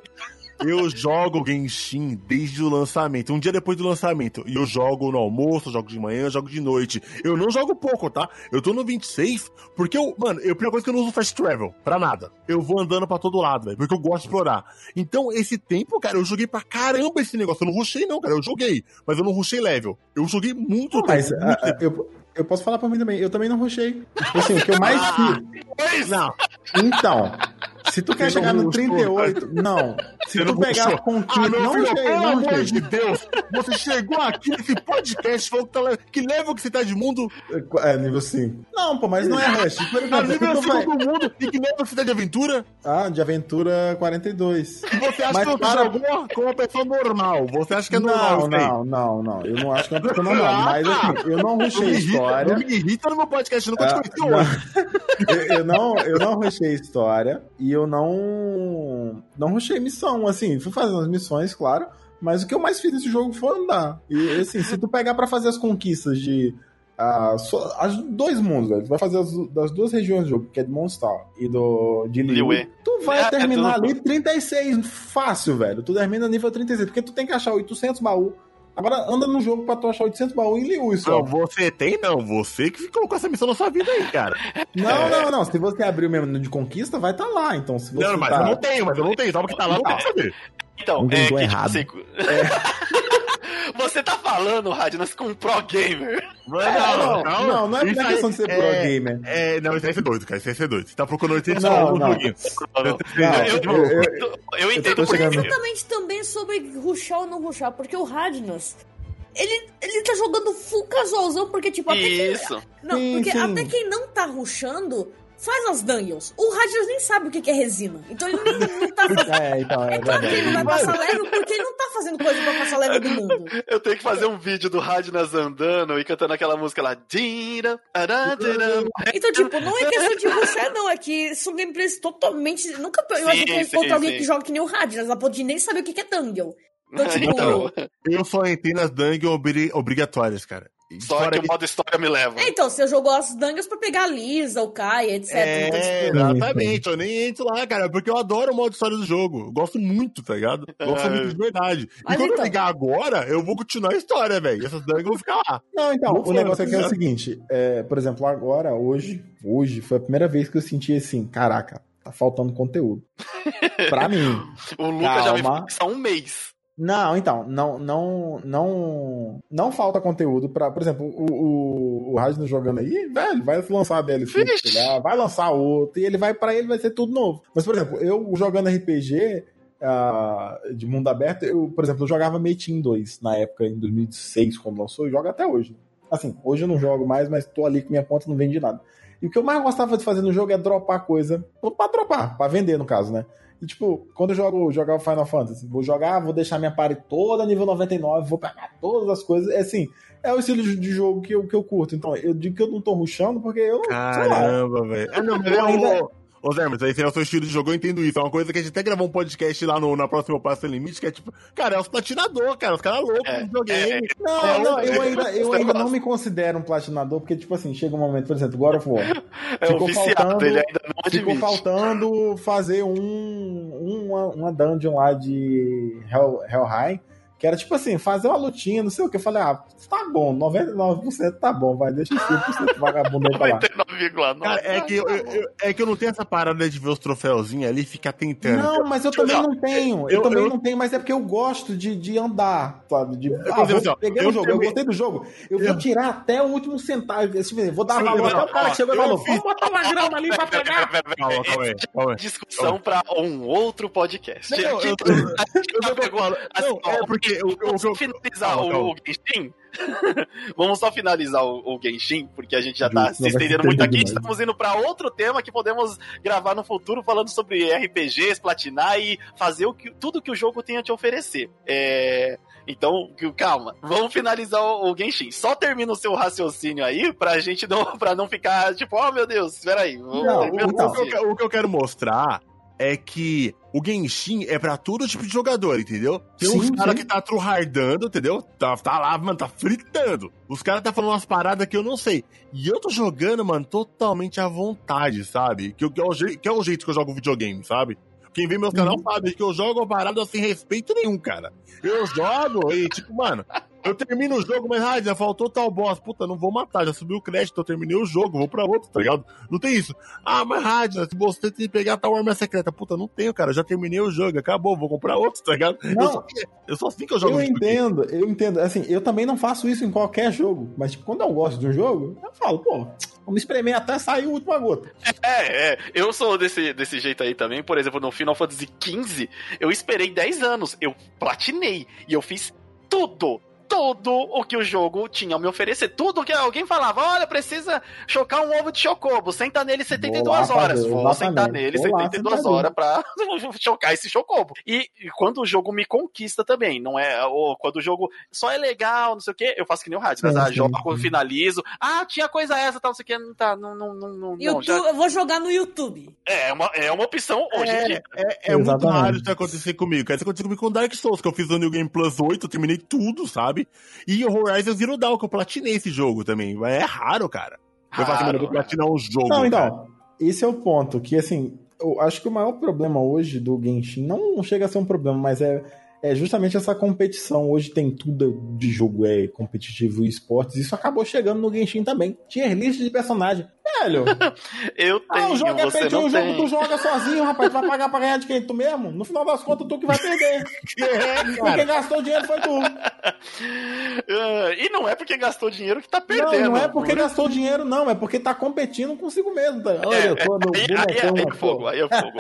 eu jogo Genshin desde o lançamento, um dia depois do lançamento. E eu jogo no almoço, jogo de manhã, jogo de noite. Eu não jogo pouco, tá? Eu tô no 26, porque eu, mano, eu, a primeira coisa que eu não uso fast travel, pra nada. Eu vou andando pra todo lado, velho, porque eu gosto de explorar. Então, esse tempo, cara, eu joguei pra caramba esse negócio. Eu não rushei, não, cara. Eu joguei, mas eu não rushei level. Eu joguei muito Mas tempo. a- muito a- tempo. eu, eu posso falar pra mim também. Eu também não rushei. Tipo assim, o que eu mais fiz. Não, Então, se tu quer chegar no rushou, 38. Não. Se tu pegar rushou. com Ah, 15. meu Não filho, pelo amor de Deus, você chegou aqui nesse podcast, falou que, tá, le- que level que você tá de mundo, É, nível 5. Não, pô, mas não é rush. Tá se nível tu vai... 5 do mundo, e que level você tá de aventura, Ah, de aventura 42. e você acha que você para- jogou com uma pessoa normal, você acha que é normal Não, não, não, não. Eu não acho que é uma pessoa normal. Mas assim, eu não rushei a história. não me irrita no meu podcast, eu nunca Ah, te conheci hoje. eu, eu não, eu rushei história e eu não não rushei missão, assim, fui fazendo as missões, claro, mas o que eu mais fiz nesse jogo foi andar. E assim, se tu pegar pra fazer as conquistas de ah, as dois mundos, velho, tu vai fazer as, das duas regiões do jogo, que é de Monstar e do de Liyue. tu vai É, é terminar tudo- ali 36, fácil, velho. Tu termina nível 36, porque tu tem que achar 800 baú. Agora anda no jogo pra tu achar 800 baú em Liu só. Não, você tem não, você que colocou essa missão na sua vida aí, cara. Não, não, não. Se você abrir o menu de conquista, vai estar lá. Então, se você Não, mas tá... eu não tenho, mas eu não tenho, só porque tá lá eu quero saber. Então, é que, errado. tipo assim, Você tá falando, Radnas, com um pro gamer. Não, não, não é Isso não é aí questão de ser pro é- gamer. É, não, isso aí é doido, cara, isso aí é doido. Você tá procurando 800 Não, não. Não, Eu- entendo por quê. Exatamente também sobre rushar ou não rushar, porque o Radnas, ele, ele tá jogando full casualzão, porque, tipo, até quem, Isso. não, Sim, porque sim. até quem não tá rushando faz as dungeons. O Radnas nem sabe o que é resina. Então ele não, não tá fazendo. É, então, é É claro que ele não vai passar level porque ele não tá fazendo coisa pra passar level do mundo. Eu tenho que fazer um vídeo do Radnas andando e cantando aquela música lá. Então, tipo, não é questão de rushar, não. É que são gameplays totalmente. Nunca eu Sim, acho que eu encontro alguém sim. que joga que nem o Radnas, a ponto de nem saber o que que é dungeon. Então, tipo, Então, Eu só entrei nas dungeons obri- obrigatórias, cara. Só Fora que o modo história me leva. É, então, você jogou as dungeons pra pegar a Lisa, o Kai, etc. Então, É, tipo, exatamente. Eu nem entro lá, cara, porque eu adoro o modo história do jogo. Eu gosto muito, tá ligado? Gosto Ah. muito de verdade. Mas e quando então- eu ligar agora, eu vou continuar a história, velho. Essas dungeons vão ficar lá. Não, então, o negócio aqui é o seguinte. é, por exemplo, agora, hoje, hoje, foi a primeira vez que eu senti assim, caraca, tá faltando conteúdo. Pra mim. O Lucas já me isso há um mês. Não, então, não, não, não, não falta conteúdo pra, por exemplo, o, o, o jogando aí, velho, vai lançar DLC, pegar, vai lançar outro, e ele vai, pra ele vai ser tudo novo. Mas, por exemplo, eu jogando RPG ah, de mundo aberto, eu, por exemplo, eu jogava Metin 2 na época, em 2006, quando lançou, e jogo até hoje. Assim, hoje eu não jogo mais, mas tô ali com minha conta, não vende nada. E o que eu mais gostava de fazer no jogo é dropar coisa, pra dropar, pra vender no caso, né? E, tipo, quando eu jogo jogar o Final Fantasy, vou jogar, vou deixar minha party toda nível 99, vou pegar todas as coisas. É assim, é o estilo de jogo que eu, que eu curto. Então, eu digo que eu não tô rushando porque eu. Caramba, velho. Ah, não, mas Eu ainda- eu... Ô, Zé, mas esse é o seu estilo de jogo, eu entendo isso. É uma coisa que a gente até gravou um podcast lá no, na próxima Passo Sem Limite, que é tipo, cara, é os platinador, cara, os caras loucos É, de videogame. Não, É, não, eu- eu ainda, eu ainda não me considero um platinador, porque, tipo assim, chega um momento, por exemplo, God of War. É Ficou viciado, faltando- ele ainda não Ficou admite. faltando fazer um, uma, uma dungeon lá de Hell, Hellheim, que era tipo assim, fazer uma lutinha, não sei o que. Eu falei, ah, tá bom, 99% tá bom, vai, deixa esse 5% vagabundo aí pra lá. 99,9. Cara, é que, eu, eu- é que eu não tenho essa parada de ver os troféuzinhos ali e ficar tentando. Não, mas eu também não tenho. Eu, Eu- também eu- não tenho, mas é porque eu gosto de, de andar, sabe? De, ah, exemplo, vou, assim, peguei eu o jogo, eu gostei do jogo. Eu, Eu- vou tirar até o último centavo. Esse, vou dar Eu- valor eu- até o cara que chegou e eu falou: vamos botar uma grama ali pra pegar. Calma, calma aí, calma aí. Discussão pra um outro podcast. Não, eu- eu- eu já tô pegou- falando- assim, não, ó, é porque eu- eu- Vamos só eu- finalizar Calma, o, calma. o Genshin? Vamos só finalizar o, o Genshin, porque a gente já tá se não vai se estendendo muito aqui. demais. Estamos indo pra outro tema que podemos gravar no futuro, falando sobre RPGs, platinar e fazer o que, tudo que o jogo tem a te oferecer. É, Então, calma, vamos finalizar o, o Genshin. Só termina o seu raciocínio aí pra gente não, pra não ficar tipo, oh meu Deus, espera aí. vamos Não, o. O que, eu, o que eu quero mostrar é que o Genshin é pra todo tipo de jogador, entendeu? Tem uns caras que tá truhardando, entendeu? Tá, tá lá, mano, tá fritando. Os caras tá falando umas paradas que eu não sei. E eu tô jogando, mano, totalmente à vontade, sabe? Que, que, é, o que é o jeito que eu jogo videogame, sabe? Quem vê meus Uhum. canal sabe que eu jogo a parada sem respeito nenhum, cara. Eu jogo e, tipo, mano, eu termino o jogo, mas ah, já faltou tal boss. Puta, não vou matar, já subiu o crédito, eu terminei o jogo, vou pra outro, tá ligado? Não tem isso. Ah, mas Radna, se você tem que pegar tal arma secreta. Puta, não tenho, cara, já terminei o jogo, acabou, vou comprar outro, tá ligado? Não. Eu, sou, eu sou assim que eu jogo. Eu entendo, eu entendo. Assim, eu também não faço isso em qualquer jogo. Mas tipo, quando eu gosto de um jogo, eu falo, pô, vamos espremer até sair a última gota. É, é. Eu sou desse, desse jeito aí também. Por exemplo, no Final Fantasy XV, eu esperei 10 anos. Eu platinei. E eu fiz tudo. Tudo o que o jogo tinha a me oferecer. Tudo que alguém falava, olha, precisa chocar um ovo de chocobo. Senta nele 72 Vou lá horas. fazer, Vou exatamente. sentar nele Vou lá 72 sentar horas pra chocar esse chocobo. E, e quando o jogo me conquista também, não é? Ou quando o jogo só é legal, não sei o quê, eu faço que nem o Rádio. Sim, Ah, sim, jogo, finalizo. Ah, tinha coisa essa, tal, não sei o quê. Não tá, não, não, não, YouTube, já- Eu vou jogar no YouTube. é, uma, é uma opção hoje em dia. É, é muito Exatamente. raro isso acontecer comigo. Isso aconteceu comigo com Dark Souls, que eu fiz o New Game Plus 8, eu terminei tudo, sabe? E o Horizon Zero Dawn, que eu platinei esse jogo também. É raro, cara. Eu falo assim, mano, eu vou platinar um jogo. Não, cara. então, esse é o ponto, que assim, eu acho que o maior problema hoje do Genshin não chega a ser um problema, mas é, é justamente essa competição. Hoje tem tudo de jogo é competitivo e esportes, isso acabou chegando no Genshin também. Tier list de personagem. Velho, Eu tenho, ah, o jogo é não o jogo tu joga sozinho, rapaz, tu vai pagar pra ganhar de quem? Tu mesmo? No final das contas, tu que vai perder. É, quem gastou dinheiro foi tu. Ah, e não é porque gastou dinheiro que tá perdendo. Não, não é porque gastou dinheiro, não, é porque tá competindo consigo mesmo. Tá? Olha, É, eu tô no aí, aí, bonecão, aí é fogo, aí é fogo.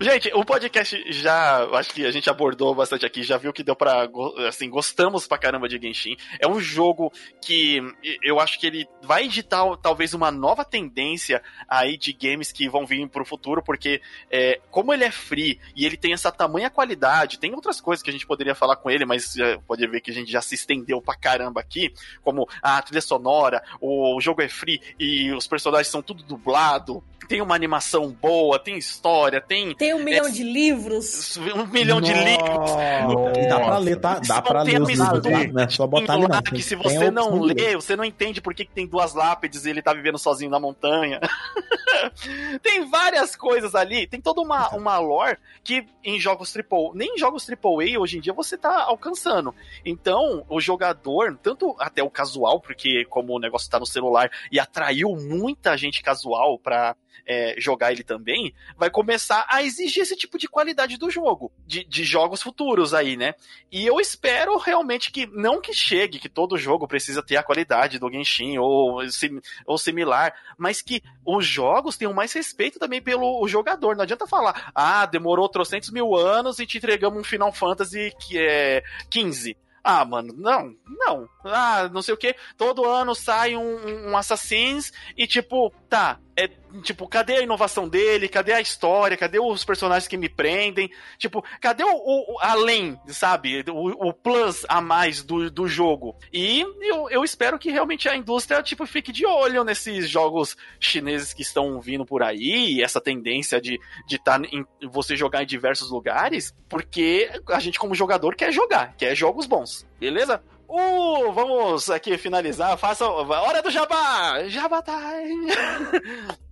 gente, o podcast já, acho que a gente abordou bastante aqui, já viu que deu pra, assim, gostamos pra caramba de Genshin. É um jogo que eu acho que ele vai editar talvez uma nova tendência aí de games que vão vir pro futuro, porque é, como ele é free e ele tem essa tamanha qualidade, tem outras coisas que a gente poderia falar com ele, mas é, pode ver que a gente já se estendeu pra caramba aqui, como a trilha sonora, o jogo é free e os personagens são tudo dublado, tem uma animação boa, tem história, tem Tem um milhão É- de livros. um milhão de livros. Nossa. E dá pra ler, tá? Dá pra ler a os livros, tá? Não é só botar ali, não. que se a você não lê, você não entende por que, que tem duas lápides e ele tá vivendo sozinho na montanha. tem várias coisas ali, tem toda uma, uma lore que em jogos triple, nem em jogos AAA hoje em dia você tá alcançando. Então, o jogador, tanto até o casual, porque como o negócio tá no celular e atraiu muita gente casual pra é, jogar ele também, vai começar a exigir esse tipo de qualidade do jogo, de, de jogos futuros aí, né? E eu espero realmente que, não que chegue, que todo jogo precisa ter a qualidade do Genshin ou, sim- ou similar, mas que os jogos tenham mais respeito também pelo jogador. Não adianta falar, ah, demorou trocentos mil anos e te entregamos um Final Fantasy que é 15. Ah, mano, não, não. Ah, não sei o que. Todo ano sai um, um Assassins e, tipo, tá. É, tipo, cadê a inovação dele? Cadê a história? Cadê os personagens que me prendem? Tipo, cadê o, o- além, sabe? O, o plus a mais do, do jogo. E eu, eu espero que realmente a indústria, tipo, fique de olho nesses jogos chineses que estão vindo por aí, essa tendência de de tá em, você jogar em diversos lugares, porque a gente, como jogador, quer jogar, quer jogos bons, beleza? Uh, vamos aqui finalizar. Faça. Hora do Jabá! Jabá time!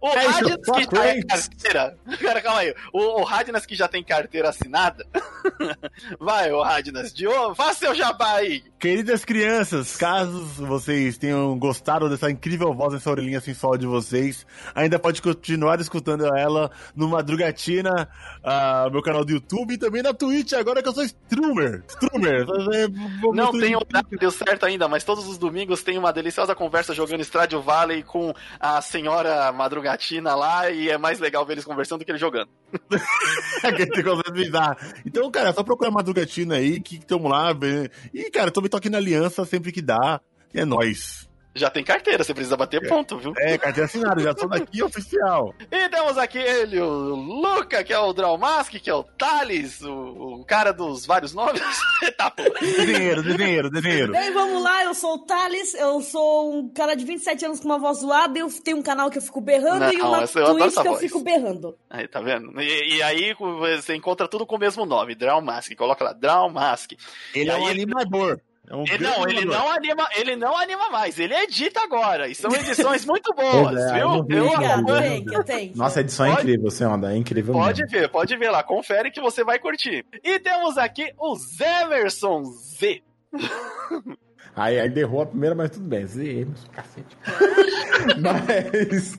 O Radnas que já tem carteira. Cara, calma aí. O, o Radnas que já tem carteira assinada. Vai, o Radnas, de ô, faça seu jabá aí. Queridas crianças, caso vocês tenham gostado dessa incrível voz nessa orelhinha sensual de vocês, ainda pode continuar escutando ela no Madrugatina, ah, meu canal do YouTube e também na Twitch, agora que eu sou streamer. Streamer. Não tem horário que deu certo ainda, mas todos os domingos tem uma deliciosa conversa jogando Stardew Valley com a senhora Madrugatina lá e é mais legal ver eles conversando do que eles jogando. Então, cara, é só procurar Madrugatina aí, que estamos lá. E, cara, também tô aqui na Aliança sempre que dá. É nóis. Já tem carteira, você precisa bater ponto, viu? É, carteira assinada, já sou daqui oficial. E temos aqui ele, o Luca, que é o Draumask, que é o Thales, o, o cara dos vários nomes. tá, pô. Desenheiro, desenheiro, desenheiro. Bem, vamos lá, eu sou o Thales, eu sou um cara de 27 anos com uma voz zoada, eu tenho um canal que eu fico berrando Não, e uma eu adoro Twitch essa que eu voz. fico berrando. Aí, tá vendo? E, e aí você encontra tudo com o mesmo nome, Draumask. Coloca lá, Draumask. Ele E é aí um ele- animador. É um Ele, não, ele não anima, ele não anima mais, ele edita agora. E são edições muito boas, é, viu? eu Eu. Nossa, a edição é Pode- incrível, você anda, é incrível Pode mesmo. ver, pode ver lá, confere que você vai curtir. E temos aqui o Zemerson Z. Aí, aí derrou a primeira, mas tudo bem. Zé Emerson, cacete. mas.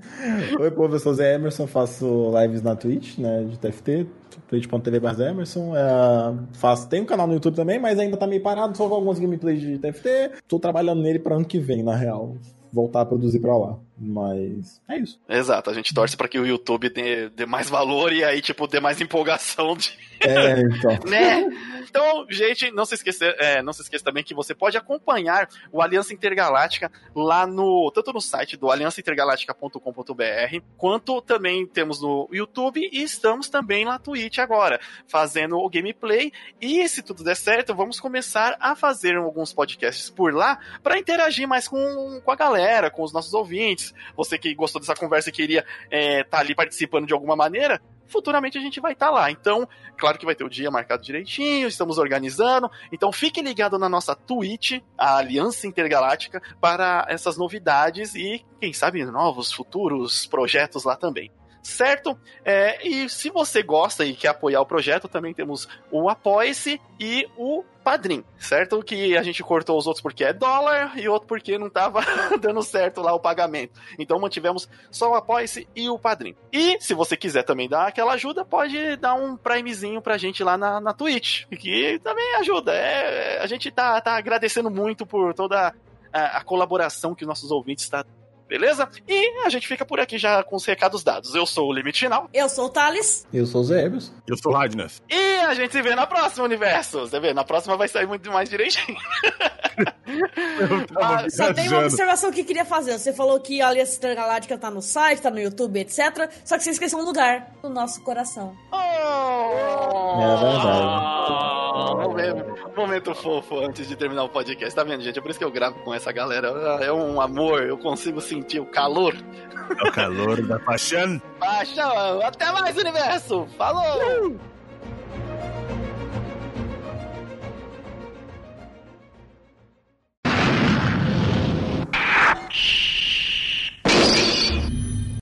Oi, povo, eu sou o Zé Emerson, faço lives na Twitch, né? De TFT, twitch.tv Emerson. É, faço, tem um canal no YouTube também, mas ainda tá meio parado, só com alguns gameplays de TFT. Tô trabalhando nele pra ano que vem, na real. Voltar a produzir pra lá. Mas é isso. Exato, a gente torce pra que o YouTube dê, dê mais valor e aí, tipo, dê mais empolgação de, É, então. né? Então, gente, não se esqueça, é, não se esqueça também que você pode acompanhar o Aliança Intergaláctica lá no tanto no site do aliançaintergaláctica.com.br, quanto também temos no YouTube e estamos também na Twitch agora, fazendo o gameplay e se tudo der certo, vamos começar a fazer alguns podcasts por lá para interagir mais com, com a galera, com os nossos ouvintes. Você que gostou dessa conversa e queria estar ali participando de alguma maneira, futuramente a gente vai estar lá. Então, Claro que vai ter o dia marcado direitinho, estamos organizando. Então fique ligado na nossa Twitch, a Aliança Intergaláctica, para essas novidades e, quem sabe, novos futuros projetos lá também. Certo? É, e se você gosta e quer apoiar o projeto, também temos o Apoie-se e o Padrim, certo? Que a gente cortou os outros porque é dólar e outro porque não tava dando certo lá o pagamento. Então mantivemos só o Apoie-se e o Padrim. E se você quiser também dar aquela ajuda, pode dar um primezinho pra gente lá na, na Twitch, que também ajuda. É, a gente tá, tá agradecendo muito por toda a, a colaboração que os nossos ouvintes estão. Beleza? E a gente fica por aqui já com os recados dados. Eu sou o Limite Final. Eu sou o Thales. Eu sou o Zé Emerson. Eu sou Radness. E a gente se vê na próxima, universo. Você vê, na próxima vai sair muito mais direitinho. Ah, Só tem uma observação que eu queria fazer. Você falou que a Aliança Intergaláctica tá no site, tá no YouTube, etc. Só que você esqueceu um lugar. No nosso coração. Oh! É verdade. Momento, momento fofo antes de terminar o podcast. Tá vendo, gente? É por isso que eu gravo com essa galera. É um amor, eu consigo sentir o calor. É o calor da paixão. Paixão, até mais, universo! Falou!